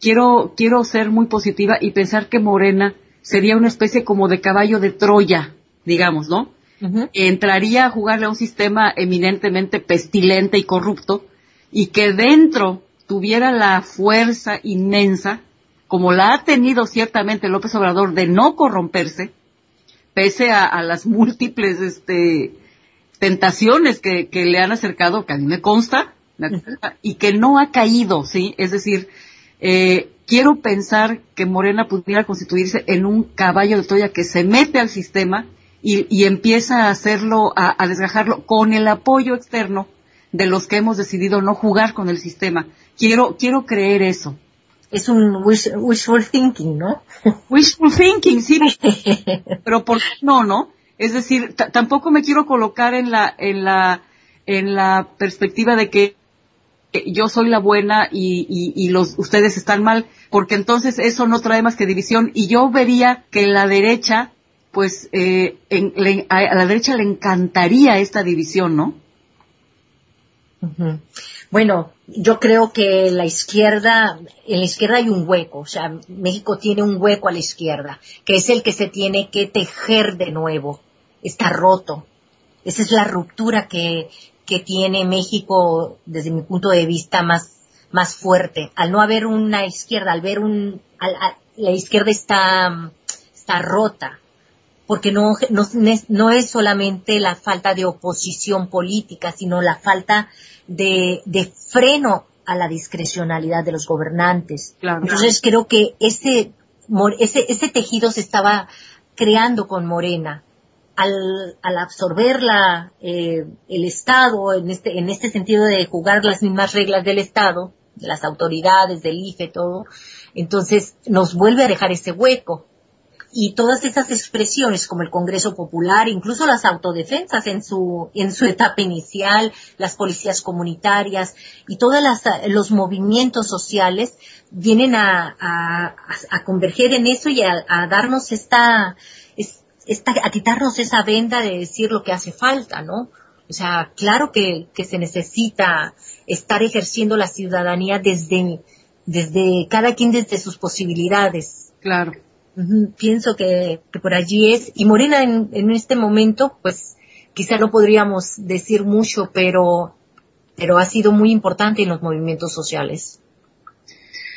quiero, quiero ser muy positiva y pensar que Morena sería una especie como de caballo de Troya, digamos, ¿no? Uh -huh. Entraría a jugarle a un sistema eminentemente pestilente y corrupto y que dentro tuviera la fuerza inmensa, como la ha tenido ciertamente López Obrador, de no corromperse, pese a, a las múltiples este, tentaciones que, que, le han acercado, que a mí me consta, me consta y que no ha caído, ¿sí? Es decir, eh, quiero pensar que Morena pudiera constituirse en un caballo de Troya que se mete al sistema y, y empieza a hacerlo, a, a, desgajarlo con el apoyo externo de los que hemos decidido no jugar con el sistema. Quiero, quiero creer eso. Es un wish, wishful thinking, ¿no? Wishful thinking, sí. pero por qué no, ¿no? Es decir, tampoco me quiero colocar en la, en la, en la perspectiva de que yo soy la buena y, y, los ustedes están mal, porque entonces eso no trae más que división. Y yo vería que la derecha, pues, eh, en, a la derecha le encantaría esta división, ¿no? Bueno, yo creo que la izquierda, en la izquierda hay un hueco, o sea, México tiene un hueco a la izquierda, que es el que se tiene que tejer de nuevo. Está roto. Esa es la ruptura que, que tiene México desde mi punto de vista más, más fuerte. Al no haber una izquierda, al ver un, al, la izquierda está, está rota, porque no, no, no, es solamente la falta de oposición política, sino la falta de, de freno a la discrecionalidad de los gobernantes. Claro. Entonces creo que ese, ese, ese tejido se estaba creando con Morena al, al absorber la, eh, el Estado en este, en este sentido de jugar las mismas reglas del Estado, de las autoridades, del IFE, todo. Entonces nos vuelve a dejar ese hueco y todas esas expresiones como el Congreso Popular, incluso las autodefensas en su, en su etapa inicial, las policías comunitarias y todos los movimientos sociales vienen a, a, converger en eso y a, darnos esta, esta, a quitarnos esa venda de decir lo que hace falta, ¿no? O sea, claro que, que se necesita estar ejerciendo la ciudadanía desde, desde cada quien desde sus posibilidades. Claro pienso que, por allí es. Y Morena en, en, este momento, pues quizá no podríamos decir mucho, pero, pero ha sido muy importante en los movimientos sociales.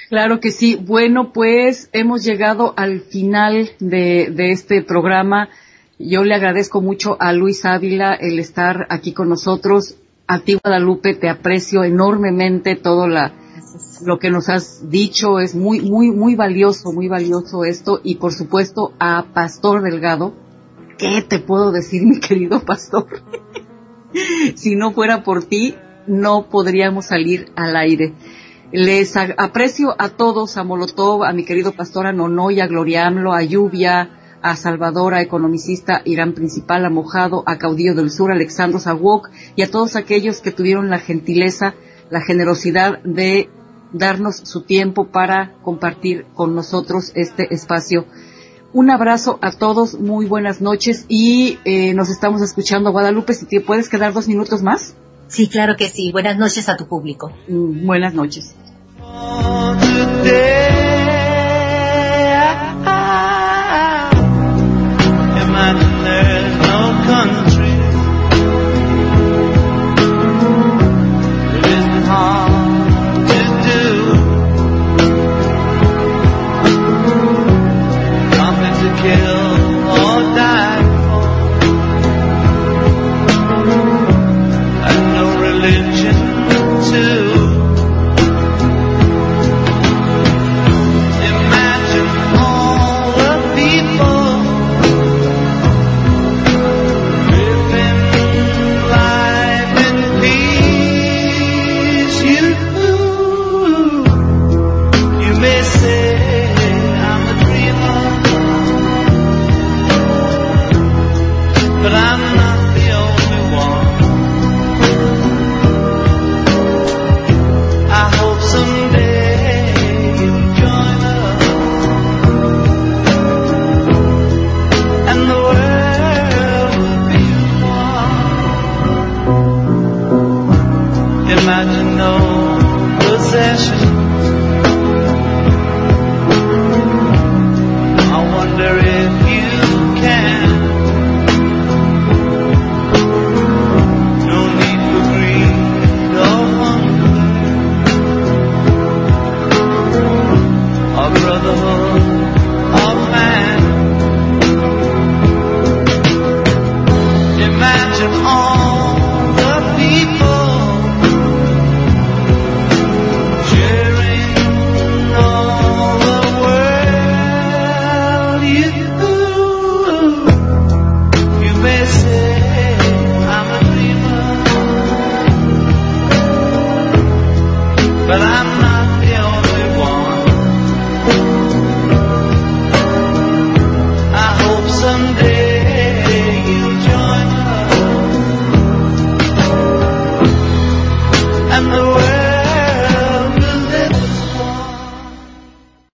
Claro que sí. Bueno, pues hemos llegado al final de, de este programa. Yo le agradezco mucho a Luis Ávila el estar aquí con nosotros. A ti, Guadalupe, te aprecio enormemente todo la, lo que nos has dicho es muy, muy, muy valioso, muy valioso esto. Y por supuesto a Pastor Delgado, ¿qué te puedo decir, mi querido Pastor? si no fuera por ti, no podríamos salir al aire. Les aprecio a todos, a Molotov, a mi querido pastor Nonoy, a Gloriamlo, a Lluvia, a Salvador, a Economicista, Irán Principal, a Mojado, a Caudillo del Sur, a Alexandro Zawok y a todos aquellos que tuvieron la gentileza, la generosidad de darnos su tiempo para compartir con nosotros este espacio. Un abrazo a todos, muy buenas noches y eh, nos estamos escuchando. Guadalupe, si te puedes quedar dos minutos más. Sí, claro que sí. Buenas noches a tu público. Mm, buenas noches.